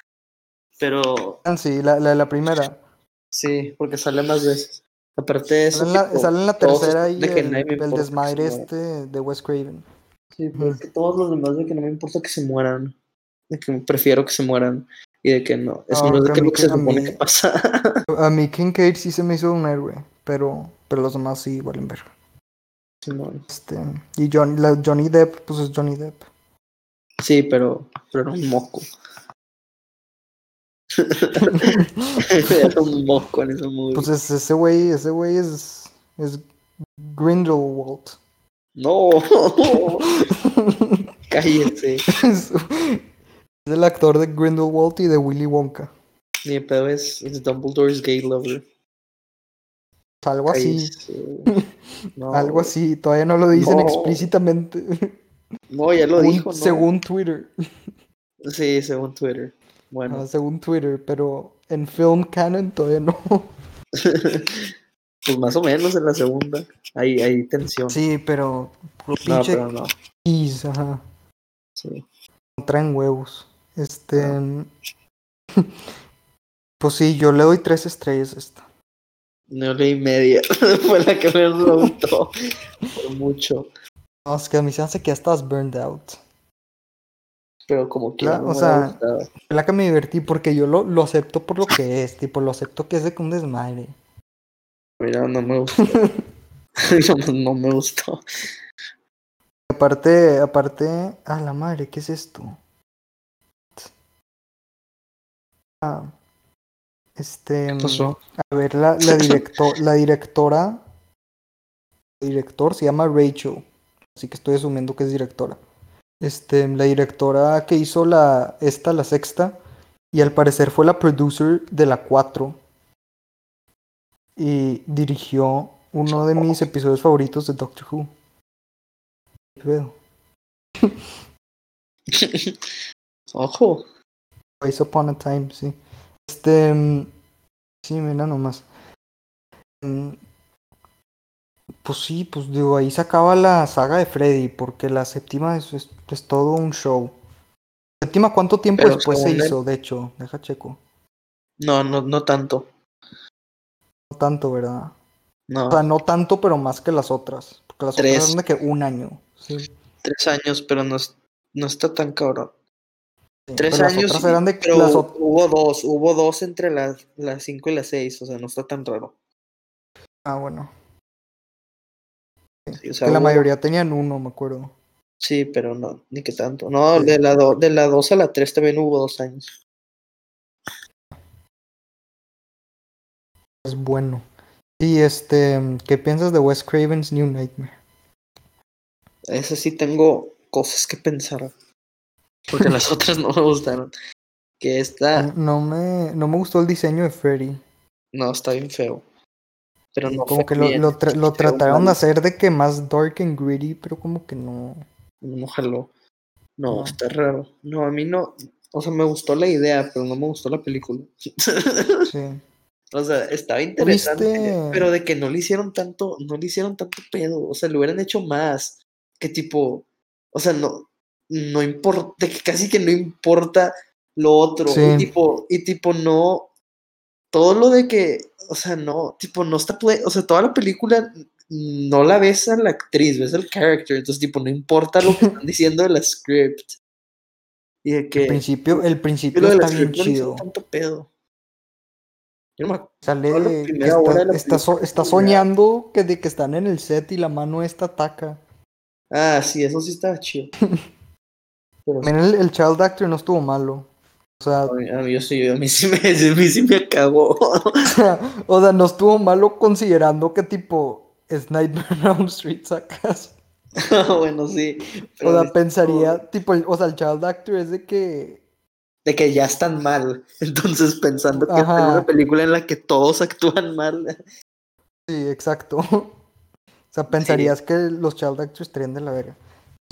Pero Ah, sí, la, la, la primera. sí, porque sale más veces. Aparte de eso, Sale en la, tipo, sale en la todos tercera y el, desmadre este de Wes Craven. Sí, pero es que todos los demás de que no me importa que se mueran. De que prefiero que se mueran. Y de que no. Eso No, no es de que lo que se a supone mí- que pasa. *laughs* A mí Kincaid sí se me hizo un héroe, pero, pero los demás sí valen ver. Simón. Este, y Johnny, la Johnny Depp, pues es Johnny Depp. Sí, pero, pero era un moco. *laughs* era un moco en ese movie. Pues es- ese güey, ese güey es, es Grindelwald. No, *laughs* cállese. es, es el actor de Grindelwald y de Willy Wonka. Mi pedo es, es Dumbledore's gay lover. Algo así. *laughs* No, algo así, todavía no lo dicen No. explícitamente. No, ya lo Un- dijo, ¿no? Según Twitter. Sí, según Twitter. Bueno. Ah, según Twitter, pero en film canon todavía no. *laughs* pues más o menos en la segunda. Hay, hay tensión. Sí, pero no, pero no. keys, ajá. Sí. No traen huevos. Este. *laughs* Pues sí, yo le doy tres estrellas a esta. No leí media. *laughs* Fue la que me gustó. Por mucho. No, es que a mí se hace que ya estás burned out. Pero como que La- no o sea. La que me divertí porque yo lo, lo acepto por lo que es, tipo, lo acepto que es de que un desmadre. Mira, no me gustó. *laughs* *laughs* no, no me gustó. Aparte, aparte, a la madre, ¿qué es esto? Ah, este, ¿Qué pasó? a ver, la, la, *laughs* directo- la directora, el director se llama Rachel, así que estoy asumiendo que es directora. Este, la directora que hizo la, esta, la sexta, y al parecer fue la producer de la 4. Y dirigió uno de mis episodios favoritos de Doctor Who. ¿Qué pedo? *laughs* Ojo. Once Upon a Time, sí. Este. mm, Sí, mira nomás. Mm, Pues sí, pues digo, ahí se acaba la saga de Freddy, porque la séptima es, es, es todo un show. ¿Séptima cuánto tiempo Pero después se hizo? De hecho, deja checo. No, no, no tanto. No tanto, ¿verdad? No. O sea, no tanto, pero más que las otras. Porque las Tres. otras eran de que un año. Sí. Tres años, pero no, no está tan cabrón. sí, Tres las años, otras y- eran de pero las hubo dos, hubo dos entre las, las cinco y las seis, o sea, no está tan raro. Ah, bueno. Sí, o sea, Que la hubo- mayoría tenían uno, me acuerdo. Sí, pero no, ni que tanto. No, de la, do- de la dos a la tres también hubo dos años. Es bueno. Y este, ¿qué piensas de Wes Craven's New Nightmare? Ese sí tengo cosas que pensar. Porque las *laughs* otras no me gustaron. Que esta, No me, no me gustó el diseño de Freddy. no, está bien feo. Pero no como que lo, bien, lo, tra- lo trataron de hacer de que más dark and gritty, pero como que no. No jaló. No, No. está raro. No, a mí no. O sea, me gustó la idea, pero no me gustó la película. *laughs* Sí. o sea, estaba interesante, viste? pero de que no le hicieron tanto, no le hicieron tanto pedo. O sea, le hubieran hecho más. Que tipo, o sea, no, no importa, que casi que no importa lo otro. Sí. Y tipo, y tipo, no. Todo lo de que, o sea, no, tipo, no está, o sea, toda la película no la ves a la actriz, ves al character, entonces, tipo, no importa lo que *laughs* están diciendo de la script. Y de que El principio, el principio lo de la está bien script no chido. tanto pedo. Yo no me acuerdo. Sale está, está, so- está soñando que de que están en el set y la mano esta ataca. Ah, sí, eso sí estaba chido. *laughs* Pero el, el child actor no estuvo malo. O sea, a mí, a mí- yo sí, a mí sí me, *laughs* a mí sí me acabó. o sea, no estuvo malo considerando que tipo es Nightmare on Elm Street, sacas. *laughs* bueno, sí. O sea, pensaría, tipo, o sea, el child actor es de que de que ya están mal. *laughs* Entonces, pensando que es una película en la que todos actúan mal. Sí, exacto. *laughs* O sea, pensarías que los child actors estarían de la verga.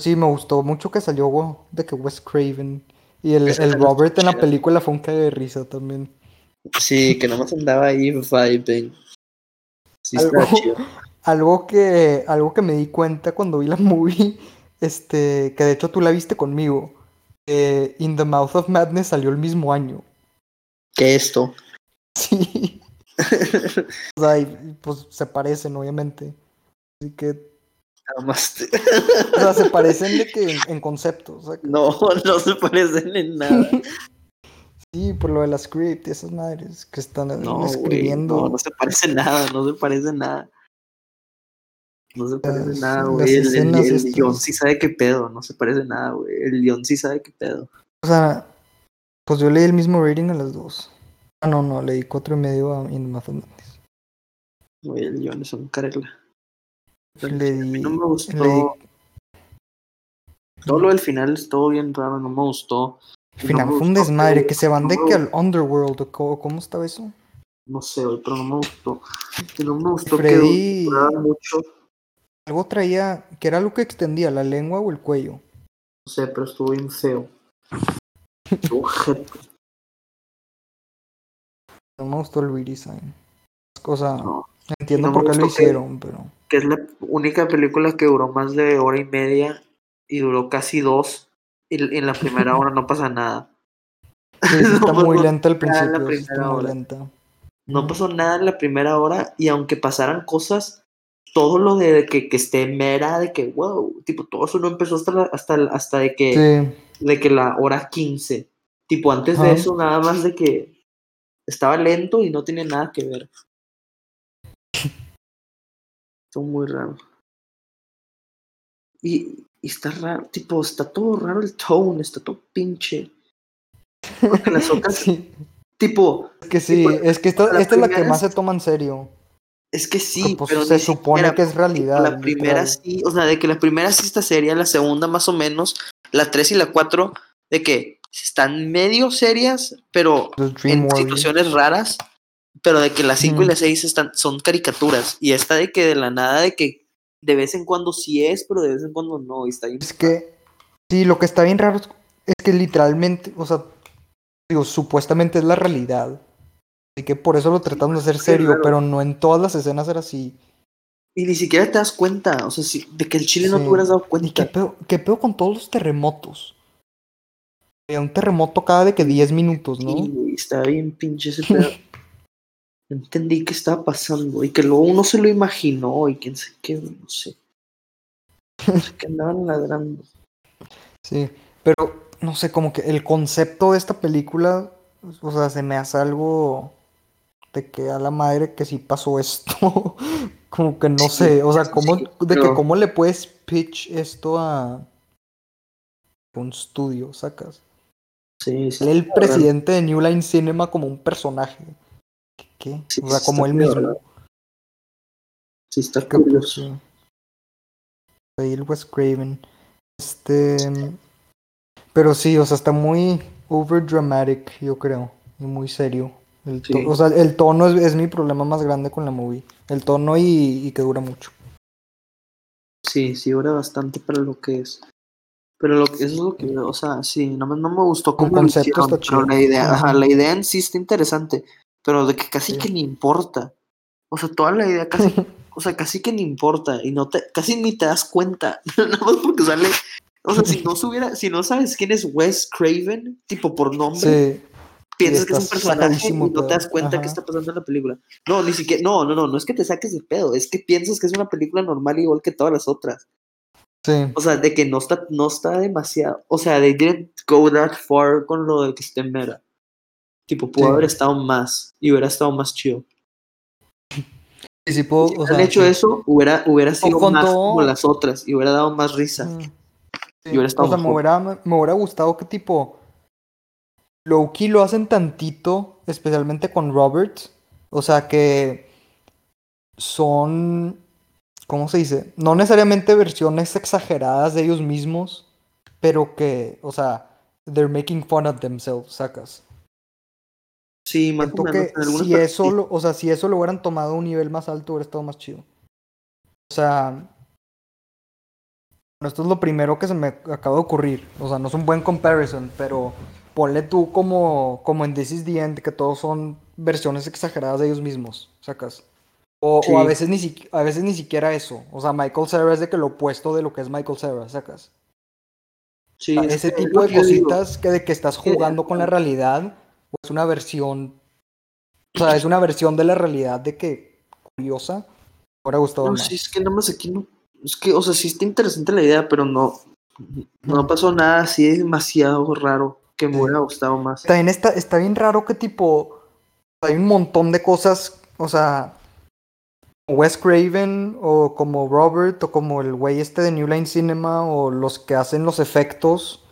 Sí, me gustó mucho que salió de que Wes Craven. Y el, el Robert en la película fue un cague de risa también. Sí, que nomás andaba ahí vibing. Sí, Algo- chido. Algo que, algo que me di cuenta cuando vi la *laughs* movie, este, que de hecho tú la viste conmigo. eh, In the Mouth of Madness salió el mismo año. Que esto. *laughs* Sí. O sea, y, pues se parecen, obviamente. Así que, Nada más. o sea, se parecen de que en, *laughs* en concepto. o sea, que- No, no se parecen en nada. Sí, por lo de la script y esas madres que están No, escribiendo. no, no se parece nada, no se parece nada. No se parece nada, güey. El, el, el sí sabe qué pedo, no se parece nada, güey. El León sí sabe qué pedo. O sea, pues yo leí el mismo rating a las dos. Ah, no, no, leí cuatro y medio a In Madness. Güey, el León es un carela. Le a mí di- no me gustó. di- Todo lo del final estuvo bien raro, no me gustó. Al final no fue un desmadre, que- que se van de no que al Underworld, o co- ¿cómo estaba eso? No sé, pero no me gustó. No me gustó Freddy- que mucho. Algo traía, que era algo que extendía, la lengua o el cuello. No sé, pero estuvo bien feo. *laughs* No me gustó el redesign. O sea, No. entiendo no por qué lo que- hicieron, pero... que es la única película que duró más de hora y media y duró casi dos. Y en la primera hora no pasa nada. Sí, *laughs* está No muy lenta al la principio, está muy lenta. No pasó nada en la primera hora y aunque pasaran cosas, todo lo de que, que esté mera, de que, wow, tipo, todo eso no empezó hasta, la- hasta, hasta de que Sí, de que la hora 15. Tipo, antes de eso, nada más de que estaba lento y no tenía nada que ver. *laughs* Estuvo muy raro. Y, y está raro, tipo, está todo raro el tone, está todo pinche. Porque las *laughs* Sí, tipo, es que sí, es que esta, esta es la que más se toma en serio. Es que sí, pues, pero se supone siquiera, que es realidad. la primera literal. sí, o sea, de que la primera sí está seria, la segunda más o menos, la 3 y la 4 de que están medio serias, pero en Warriors. situaciones raras, pero de que la 5 y la 6 están, son caricaturas, y esta de que de la nada, de que de vez en cuando sí es, pero de vez en cuando no, y está bien Es que, sí, lo que está bien raro es que literalmente, o sea, digo, supuestamente es la realidad. Así que por eso lo tratamos de hacer serio, pero no en todas las escenas era así. Y ni siquiera te das cuenta, o sea, si- de que el chile no te hubieras dado ¿Y qué cuenta. pedo, qué pedo con todos los terremotos? Había un terremoto cada de que 10 minutos, ¿no? Sí, estaba bien pinche ese pedo. *laughs* Entendí qué estaba pasando y que luego uno se lo imaginó y quién sé qué, güey, no sé. No sé que andaban ladrando. Sí, pero no sé, como que el concepto de esta película, o sea, se me hace algo de que a la madre que sí pasó esto. *laughs* Como que no sé, o sea, cómo, de que cómo le puedes pitch esto a un estudio, sacas. Sí, sí. Sale el presidente de New Line Cinema como un personaje. ¿Qué? Sí, O sea, como él mismo. ¿verdad? Sí, está curioso. Ahí Wes Craven. Este. Pero sí, o sea, está muy over dramatic, yo creo. Y muy serio. El Sí. O sea, el tono es, es mi problema más grande con la movie. El tono y, y que dura mucho. Sí, sí, dura bastante para lo que es. Pero lo que, eso es lo que, o sea, sí, no me, no me gustó lo concepto pero chido. la idea, ajá, la idea en sí está interesante, pero de que casi Sí. que ni importa. O sea, toda la idea casi, *laughs* o sea, casi que ni importa y no te, casi ni te das cuenta, *laughs* nada más porque sale, o sea, si no subiera, si no sabes quién es Wes Craven, tipo por nombre, Sí. Piensas que es un personaje y no te das cuenta Ajá. está pasando en la película. No, ni siquiera, no, no, no, no es que te saques de pedo, es que piensas que es una película normal igual que todas las otras. Sí. O sea, de que no está, no está demasiado. O sea, they didn't go that far con lo de que esté mera. Tipo, pudo Sí. haber estado más y hubiera estado más chido. Sí, sí puedo, Si o sea, hecho sí. eso, hubiera, hubiera sido más todo- como las otras y hubiera dado más risa. Mm. Sí, Y hubiera estado O sea, me hubiera, me hubiera gustado que tipo Loki lo hacen tantito, especialmente con Robert. O sea que son, ¿cómo se dice? No necesariamente versiones exageradas de ellos mismos, pero que, o sea, they're making fun of themselves, sacas. Sí, más o menos. que si partes eso, lo, o sea, si eso lo hubieran tomado a un nivel más alto, hubiera estado más chido. O sea, bueno, esto es lo primero que se me acaba de ocurrir. O sea, no es un buen comparison, pero ponle tú como, como en This is the End, que todos son versiones exageradas de ellos mismos, sacas. O, o a, veces ni a veces ni siquiera eso. O sea, Michael Cera es de que lo opuesto de lo que es Michael Cera, sacas. Sí, O sea, es ese tipo de que yo digo. cositas que de que estás que- jugando con la realidad, o es una versión, o sea, es una versión de la realidad de que curiosa, hubiera gustado No, más. sí, es que nada más aquí no. Es que, o sea, sí está interesante la idea, pero no. No pasó nada así demasiado raro que me hubiera gustado más. También está, está bien raro que tipo, hay un montón de cosas, o sea, Wes Craven o como Robert o como el güey este de New Line Cinema o los que hacen los efectos,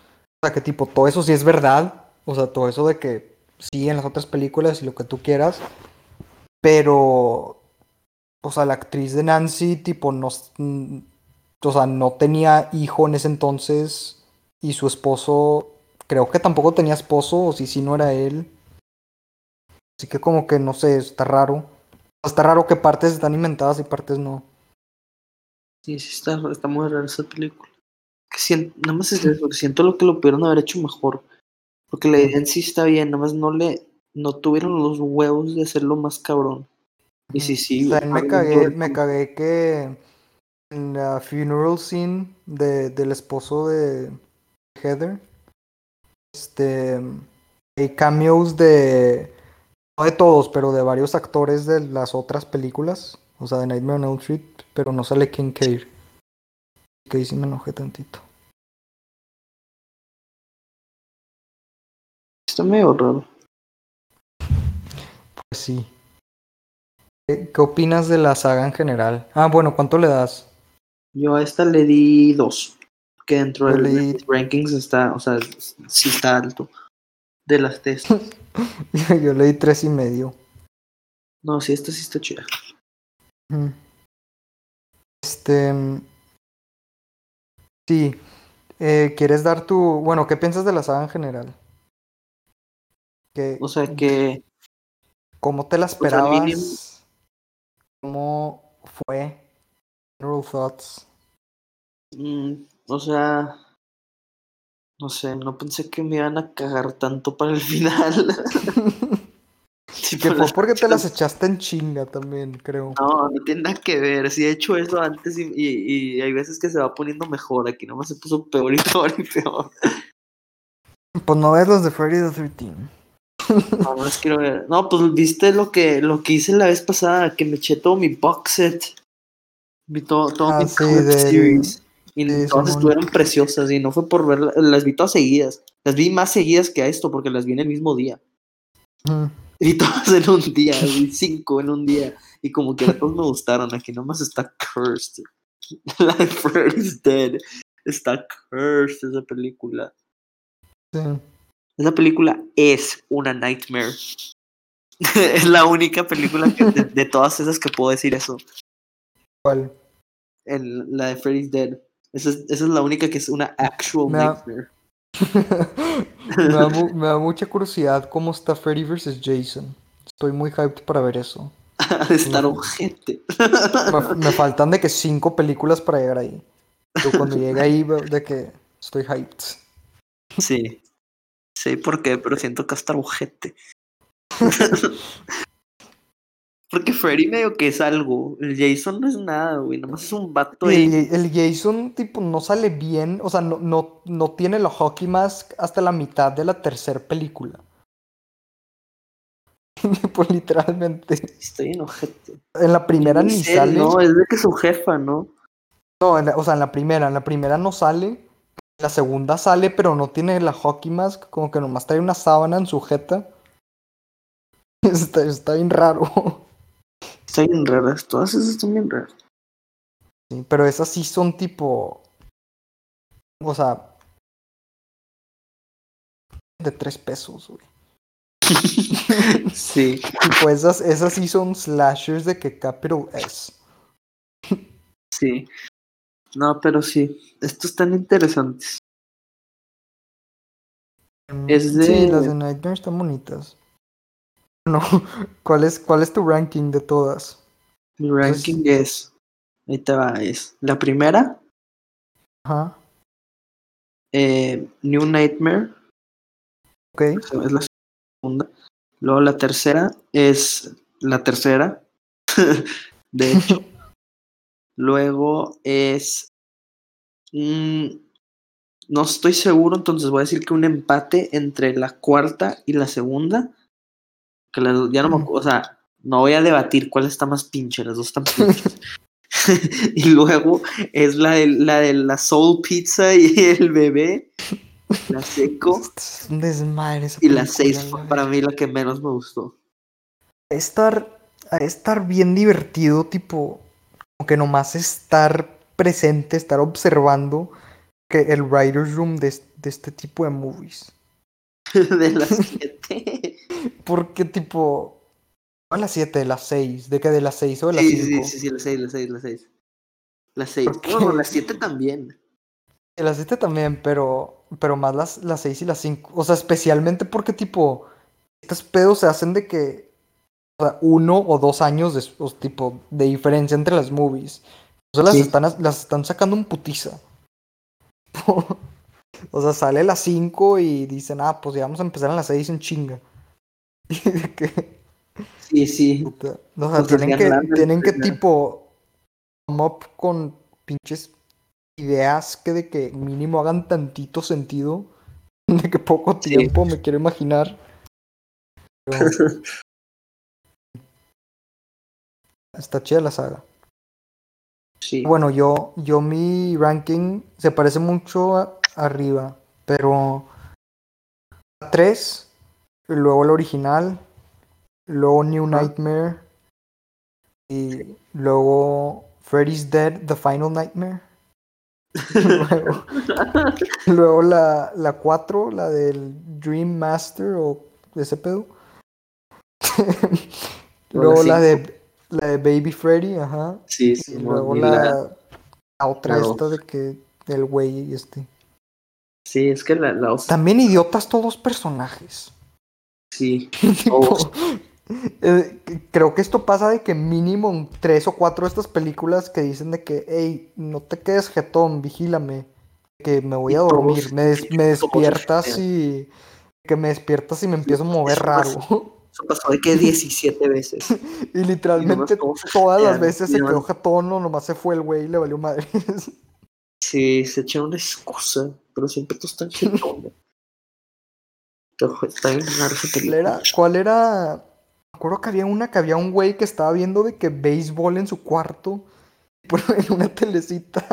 o sea, que tipo, todo eso sí es verdad, o sea, todo eso de que sí en las otras películas y lo que tú quieras, pero, o sea, la actriz de Nancy, tipo, no, o sea, no tenía hijo en ese entonces y su esposo, creo que tampoco tenía esposo, o si sí no era él. Así que como que, no sé, está raro. Está raro que partes están inventadas y partes no. Sí, sí, está, está muy rara esa película. Que nada más es eso, que siento lo que lo pudieron haber hecho mejor. Porque la idea en sí está bien, nada más no le, no tuvieron los huevos de hacerlo más cabrón. Y sí, sí. También me algo cagué, me cagué que en la funeral scene de, del esposo de Heather, este, hay cameos de, no de todos, pero de varios actores de las otras películas, o sea, de Nightmare on Elm Street, pero no sale King Cave. Que ahí sí me enojé tantito. Está medio raro. Pues sí. ¿Qué, qué opinas de la saga en general? Ah, bueno, ¿cuánto le das? Yo a esta le di dos. Que dentro de los rankings está, o sea, sí está alto. De las test. *laughs* Yo le di tres y medio. No, sí, esta sí está chida. Mm. Este. mm, Sí. Eh, ¿Quieres dar tu. Bueno, ¿qué piensas de la saga en general? ¿Qué, O sea que, ¿Cómo te la sea, esperabas? mínimo- ¿Cómo fue? General thoughts. mm, o sea, no sé, no pensé que me iban a cagar tanto para el *laughs* final. *laughs* Tipo, que fue porque te las echaste en chinga también, creo. No, no tiene nada que ver. Sí he hecho eso antes y, y, y hay veces que se va poniendo mejor. Aquí nomás se puso peor y peor y peor. Pues no ves los de Friday the 13 No, no las quiero ver. No, pues viste lo que, lo que hice la vez pasada, que me eché todo mi box set. Vi todo, todo Ah, mi sí, series. Y sí, todas estuvieron preciosas y no fue por verlas, las vi todas seguidas. Las vi más seguidas que a esto porque las vi en el mismo día. Ujú. Vi *laughs* todas en un día, vi cinco en un día. Y como que todos me gustaron. Aquí nomás está cursed. *laughs* La de Freddy's Dead. Está cursed esa película. Sí. Esa película es una nightmare. *laughs* es la única película que- de, de todas esas que puedo decir eso. ¿Cuál? En la de Freddy's Dead. Esa es, esa es la única que es una actual Me da- nightmare. *laughs* me, da me da mucha curiosidad cómo está Freddy vs. Jason. Estoy muy hyped para ver eso. *laughs* De estar ojete. Me, me faltan de que cinco películas para llegar ahí. Pero cuando llegue ahí, de que estoy hyped. Sí. Sí, ¿por qué? Pero siento que hasta ojete. *laughs* Porque Freddy medio que es algo. El Jason no es nada, güey. Nomás es un vato ahí. el, el Jason, tipo, no sale bien. O sea, no, no, no tiene la hockey mask hasta la mitad de la tercera película. *laughs* pues literalmente. Estoy en ojete. En la primera Ni sé, sale. No, es de que su jefa, ¿no? No, en la- o sea, en la primera, en la primera no sale. La segunda sale, pero no tiene la hockey mask, como que nomás trae una sábana en su jeta. *laughs* Está, está bien raro. Están bien raras. Todas esas están bien raras. Sí, pero esas sí son tipo. O sea. De tres pesos, güey. *laughs* sí. Tipo, esas, esas sí son slashers de que capital S. Sí. No, pero sí. Estos están interesantes. Mm, Es de- Sí, las de Nightmare están bonitas. No, *laughs* ¿cuál es, cuál es tu ranking de todas? Mi ranking es. Ahí te va. Es la primera, Ajá, eh, New Nightmare. ok. Es la segunda. Luego la tercera es la tercera. *laughs* de hecho. *laughs* Luego es. mm, no estoy seguro, entonces voy a decir que un empate entre la cuarta y la segunda. Que las- ya no me o sea, no voy a debatir cuál está más pinche, las dos están pinches. *laughs* y luego es la de, la de la Soul Pizza y el bebé, la seco. Es un desmadre esa Y la película, 6 la fue para mí la que menos me gustó. estar, estar bien divertido, tipo, como que nomás estar presente, estar observando que el writer's room de este tipo de movies. *laughs* de las 7. Porque tipo, no a las 7, de las 6, de que de las 6 o de las Sí, 5. sí, sí, sí, la 6, la 6, la 6. La 6. ¿Por qué? Bueno, la 7 también. Las 7 también, pero, pero más las, las 6 y las 5. O sea, especialmente porque tipo, estos pedos se hacen de que, o sea, uno o dos años de, o, tipo, de diferencia entre las movies. O sea, las, Sí. están, las están sacando en putiza. *laughs* o sea, sale las 5 y dicen, ah, pues ya vamos a empezar a las 6 en chinga. *laughs* Y de que, Sí, sí. puta, o sea, Pues tienen que, tienen que tipo, come up con pinches ideas que de que mínimo hagan tantito sentido. *laughs* De que poco Sí. tiempo me quiero imaginar. Pero *laughs* está chida la saga. Sí. Bueno, yo, yo mi ranking se parece mucho a- arriba, pero la 3 y luego la original, luego New. Nightmare y luego Freddy's Dead, The Final Nightmare. *laughs* luego, luego la, la 4, la del Dream Master o ese pedo. *laughs* luego la de, la de Baby Freddy, ajá. Sí, Y luego la, la otra esta de que el güey este. Sí, es que la, la También idiotas todos personajes. Sí. *laughs* Todos. eh, creo que esto pasa de que mínimo tres o cuatro de estas películas que dicen de que, hey, no te quedes jetón, vigílame, que me voy a dormir, me, des- me todos despiertas y que me despiertas y me empiezo a mover eso raro. Eso pasó de que *laughs* 17 veces. y literalmente todas las veces se quedó jetón o nomás se fue el güey y le valió madre. Sí, se echa una excusa, pero siempre tú estás esa ¿Cuál era? ¿Cuál era? Me acuerdo que había una que había un güey que estaba viendo de que béisbol en su cuarto *laughs* por- en una telecita.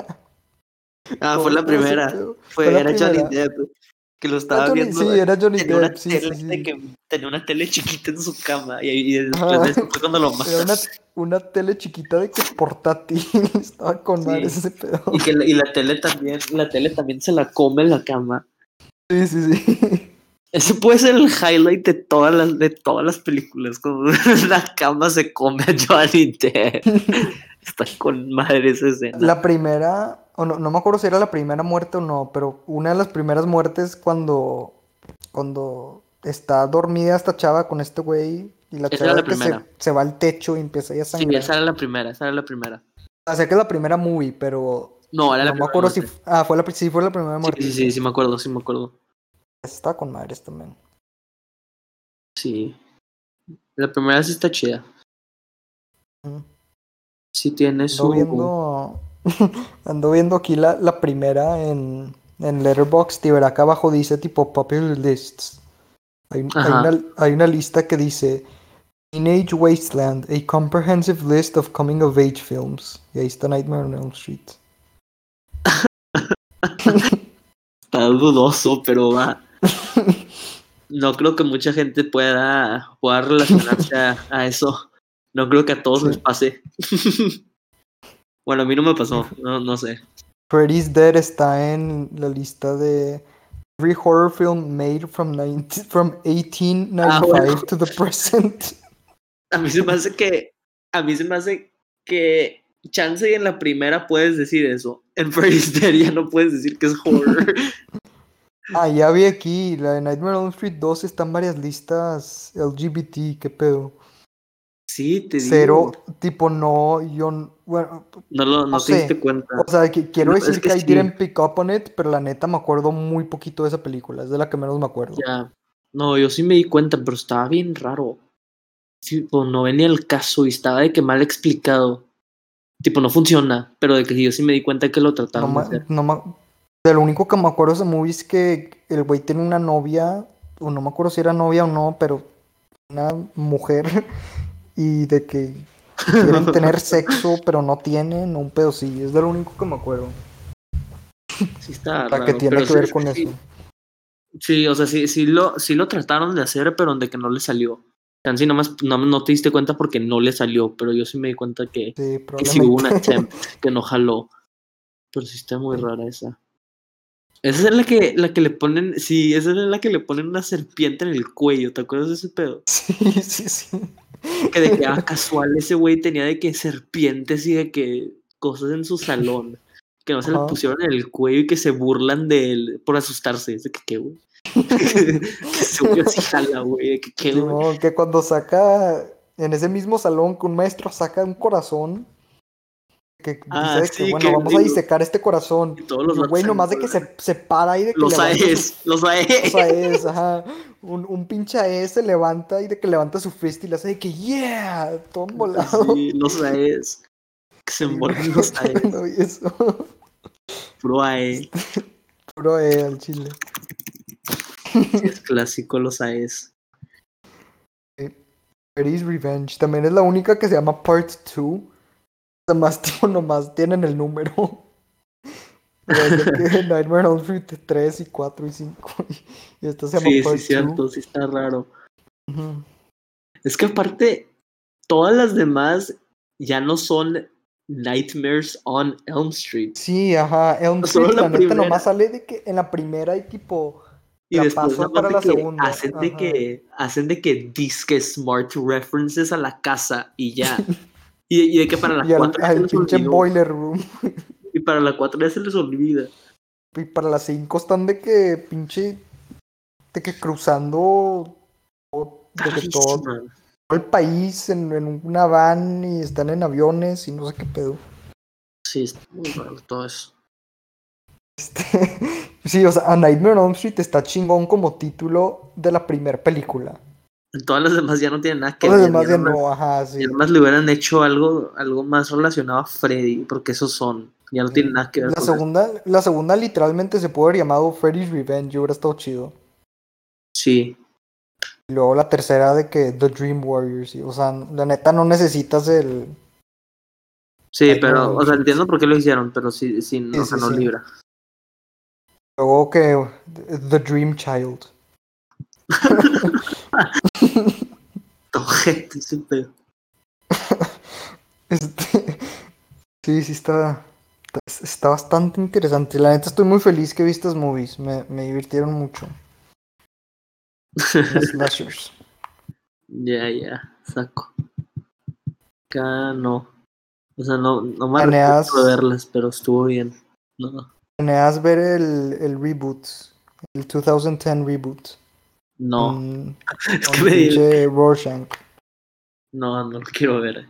Ah, fue la primera. Fue, Fue la era Johnny primera. Depp. Que lo estaba Johnny- viendo. sí, era Johnny tenía una Depp, sí, tele sí, de sí. que tenía una tele chiquita en su cama. Y, y después cuando lo *laughs* Era una, una tele chiquita de que portátil. *laughs* Estaba con Sí. madres ese pedo. Y que la, y la tele también, la tele también se la come en la cama. Sí, sí, sí. *laughs* Ese puede ser el highlight de todas las, de todas las películas. Como la cama se come a Johnny Depp. Está con madre esa escena. La primera, o no, no me acuerdo si era la primera muerte o no, pero una de las primeras muertes cuando, cuando está dormida esta chava con este güey y la Esa chava la que se, se va al techo y empieza ya a Sí, sangrar. esa era la primera, esa era la primera. O sea, que es la primera movie, pero No, era la no me primera acuerdo si... Ah, fue la, sí, fue la primera Sí, muerte. sí, sí, sí, me acuerdo, sí me acuerdo. Está con madres también. Sí. La primera sí está chida. Mm. Sí tiene su... viendo, *laughs* ando viendo aquí la, la primera en, en Letterboxd y verá acá abajo dice tipo popular lists. Hay, una, hay una lista que dice Teenage Wasteland, a comprehensive list of coming of age films. Y ahí está Nightmare on Elm Street. *laughs* Está dudoso, pero va. No creo que mucha gente pueda, pueda relacionarse a, a eso. No creo que a todos Sí. les pase. *laughs* bueno, a mí no me pasó, no, no sé. Freddy's Dead está en la lista de every horror film made from, 19 from 1895 Ah, bueno. to the present. A mí se me hace que. A mí se me hace que. Chance y en la primera puedes decir eso. En Freddy's Dead ya no puedes decir que es horror. *laughs* Ah, ya vi aquí, la de Nightmare on Street 2 está en varias listas LGBT, qué pedo. Sí, te digo. Cero, tipo no, yo, bueno, No, lo, no, no te sé. diste cuenta. o sea, que quiero No, es decir que que, I sí. didn't pick up on it, pero la neta me acuerdo muy poquito de esa película, es de la que menos me acuerdo. Ya. No, yo sí me di cuenta, pero estaba bien raro. Tipo, no venía el caso y estaba de que mal explicado. Tipo, no funciona, pero de que yo sí me di cuenta que lo No trataron de ma- hacer. no ma- de lo único que me acuerdo de ese movie es que el güey tiene una novia, o no me acuerdo si era novia o no, pero una mujer, *laughs* y de que quieren tener *laughs* sexo, pero no tienen, un pedo sí, es de lo único que me acuerdo. Sí, está La que raro, tiene pero que ver con sí- eso. Sí, o sea, sí, sí, lo, sí lo trataron de hacer, pero de que no le salió. Chance y nomás no, no te diste cuenta porque no le salió, pero yo sí me di cuenta que, Sí, que sí hubo un probablemente. attempt que no jaló. Pero sí está muy rara esa. Esa es la que, la que le ponen, sí, esa es la que le ponen una serpiente en el cuello, ¿te acuerdas de ese pedo? *laughs* Sí, sí, sí. Que de que ah, casual ese güey tenía de que serpientes y de que cosas en su salón. Que no se Ajá. pusieron en el cuello y que se burlan de él por asustarse. Es de que qué, güey. *laughs* que ese güey así jala, güey. De que qué, güey. Simón, que cuando saca, en ese mismo salón, que un maestro saca un corazón, que Ah, dice que, bueno, que vamos a disecar este corazón. Y todos los Y güey nomás de que se, se para y de que Los su- AES, los AES. o sea, es, ajá, un, un pinche AES se levanta y de que levanta su fist y le hace de que yeah, todo volado. Sí, los AES. Que *laughs* se mueren los AES. Puro AE. *laughs* Puro AE al chile. Es clásico los AES. Freddy's Revenge también es la única que se llama Part 2. *laughs* Tipo, nomás tienen el número. *laughs* Que *laughs* Nightmare on Elm Street 3 y 4 y 5. Y esta se llama Sí, Part sí, cierto, 2. sí está raro. Es que aparte, todas las demás ya no son Nightmares on Elm Street. Sí, ajá. Elm Solo Street, la la, neta, nomás sale de que en la primera hay tipo. Y La después más para la que segunda, hacen de ajá. que hacen de que disque smart references a la casa y ya. Y, y de que para la Y al, 4 ya se al les pinche boiler room. *laughs* Y para la 4 ya se les olvida. Y para las 5 están de que pinche. De que cruzando. o- De que todo, el país en, en una van y están en aviones y no sé qué pedo. Sí, está muy raro todo eso. Este, *laughs* sí, o sea, A Nightmare on Elm Street está chingón como título de la primera película. Todas las demás ya no tienen nada que Todas las ver. demás ya no, ajá, sí. ya nomás le hubieran hecho algo, algo más relacionado a Freddy, porque esos son. Ya no tienen nada que ver La con eso. segunda, la segunda literalmente se puede haber llamado Freddy's Revenge, hubiera estado chido. Sí, Y luego la tercera de que The Dream Warriors, y, o sea, la neta no necesitas el... sí, pero, o sea, entiendo por qué lo hicieron, pero sí, sí, no, Sí, o sea, sí, no sí. libra. Luego que The Dream Child. *laughs* Tojete, ese pedo. Este, sí, sí está, está, bastante interesante. La neta estoy muy feliz que vi estas movies, me, me divirtieron mucho. *laughs* Slashers. Ya, ya, saco. Acá no. O sea, no, no me Planeas- de verlas, pero estuvo bien. No, ¿Planeas ver el, el reboot? El 2010 reboot. No, *laughs* Con- es que me Rorschach. No, no lo quiero ver.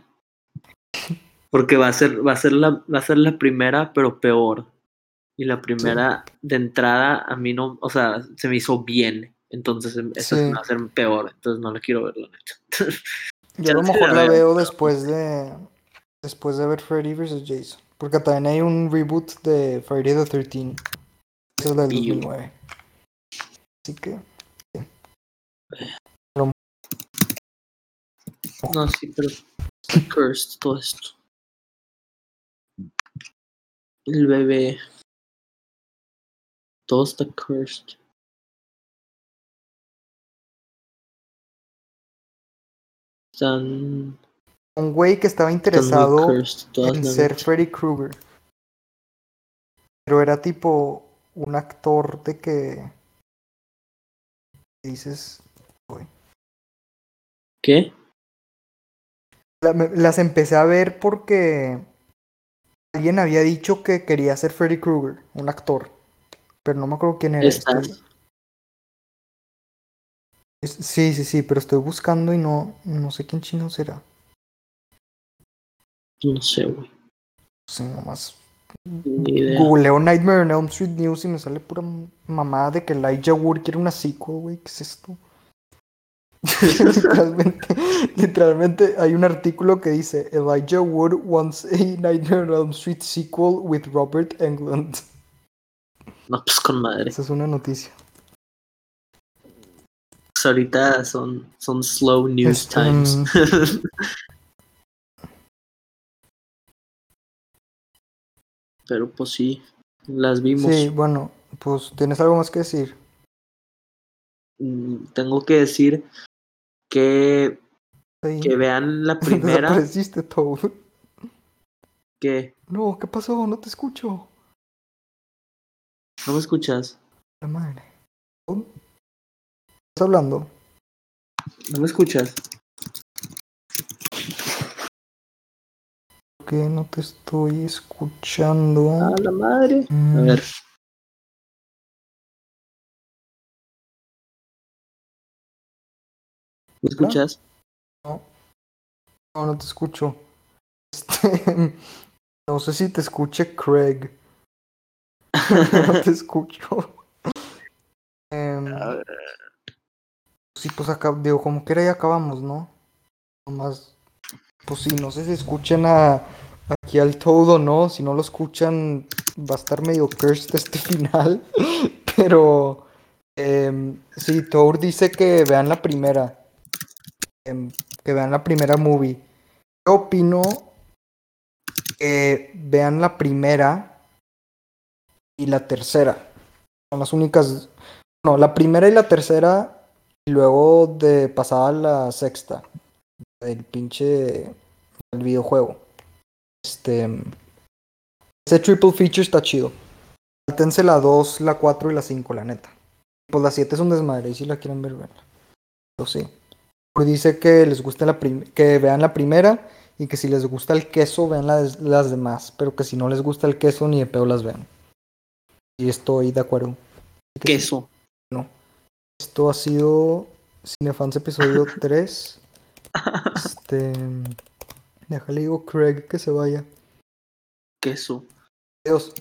Porque va a ser, va a ser la, va a ser la primera, pero peor. Y la primera de entrada a mí no, o sea, se me hizo bien. Entonces em- esta Sí. va a hacer peor. Entonces no la quiero ver, la neta. *laughs* Yo a lo mejor la la veo. después de después de ver Freddy vs. Jason. Porque también hay un reboot de Friday the 13. Esa es la del Y yo. 2009. Así que No, sí, pero cursed todo esto. El bebé. Todo está cursed. Están, un güey que estaba interesado cursed en ser. Freddy Krueger. Pero era tipo un actor de que dices, Las empecé a ver porque alguien había dicho que quería ser Freddy Krueger, un actor. Pero no me acuerdo quién era. Estas. sí, sí, sí, pero estoy buscando y no, no sé quién chino será. No sé, güey. Sí, nomás. Googleo Nightmare on Elm Street News y me sale pura mamada de que Elijah Wood quiere una sequel, güey. ¿Qué es esto? *laughs* literalmente, literalmente hay un artículo que dice Elijah Wood wants a Nightmare on Elm Street sequel with Robert Englund. No, pues con madre. Esa es una noticia. Pues ahorita son, son slow news Este, times. *laughs* Pero pues sí, las vimos. Sí, bueno, pues tienes algo más que decir. Mm, Tengo que decir que, que vean la *laughs* primera. Desapareciste que No, ¿qué pasó? No te escucho. no me escuchas. La madre. ¿Estás hablando? No me escuchas. ¿Por qué no te estoy escuchando? Ah, la madre. A Mm, ver. ¿Me escuchas? No, no te escucho. *laughs* Este, no sé si te escuche Craig. no te *laughs* escucho. Em, sí, pues acá, digo, como que era ya acabamos, ¿no? Nomás, pues sí, no sé si escuchen a, aquí al todo, ¿no? Si no lo escuchan, va a estar medio cursed este *laughs* final. Pero, em, sí, Tour dice que vean la primera. Que vean la primera movie. Yo opino que vean la primera y la tercera. Son las únicas. No, la primera y la tercera. Y luego de pasada la sexta. El pinche. El videojuego. Este. Ese triple feature está chido. Saltense la 2, la 4 y la 5, la neta. Pues la 7 es un desmadre. Y si la quieren ver, verla. Pero sí. Dice que les guste la que vean la primera y que si les gusta el queso vean las, las demás, pero que si no les gusta el queso ni de pedo las vean. Y estoy de acuerdo. Que sí. Queso. No. Esto ha sido Cinefans episodio *laughs* 3. Este. Déjale digo Craig que se vaya. Queso. Adiós.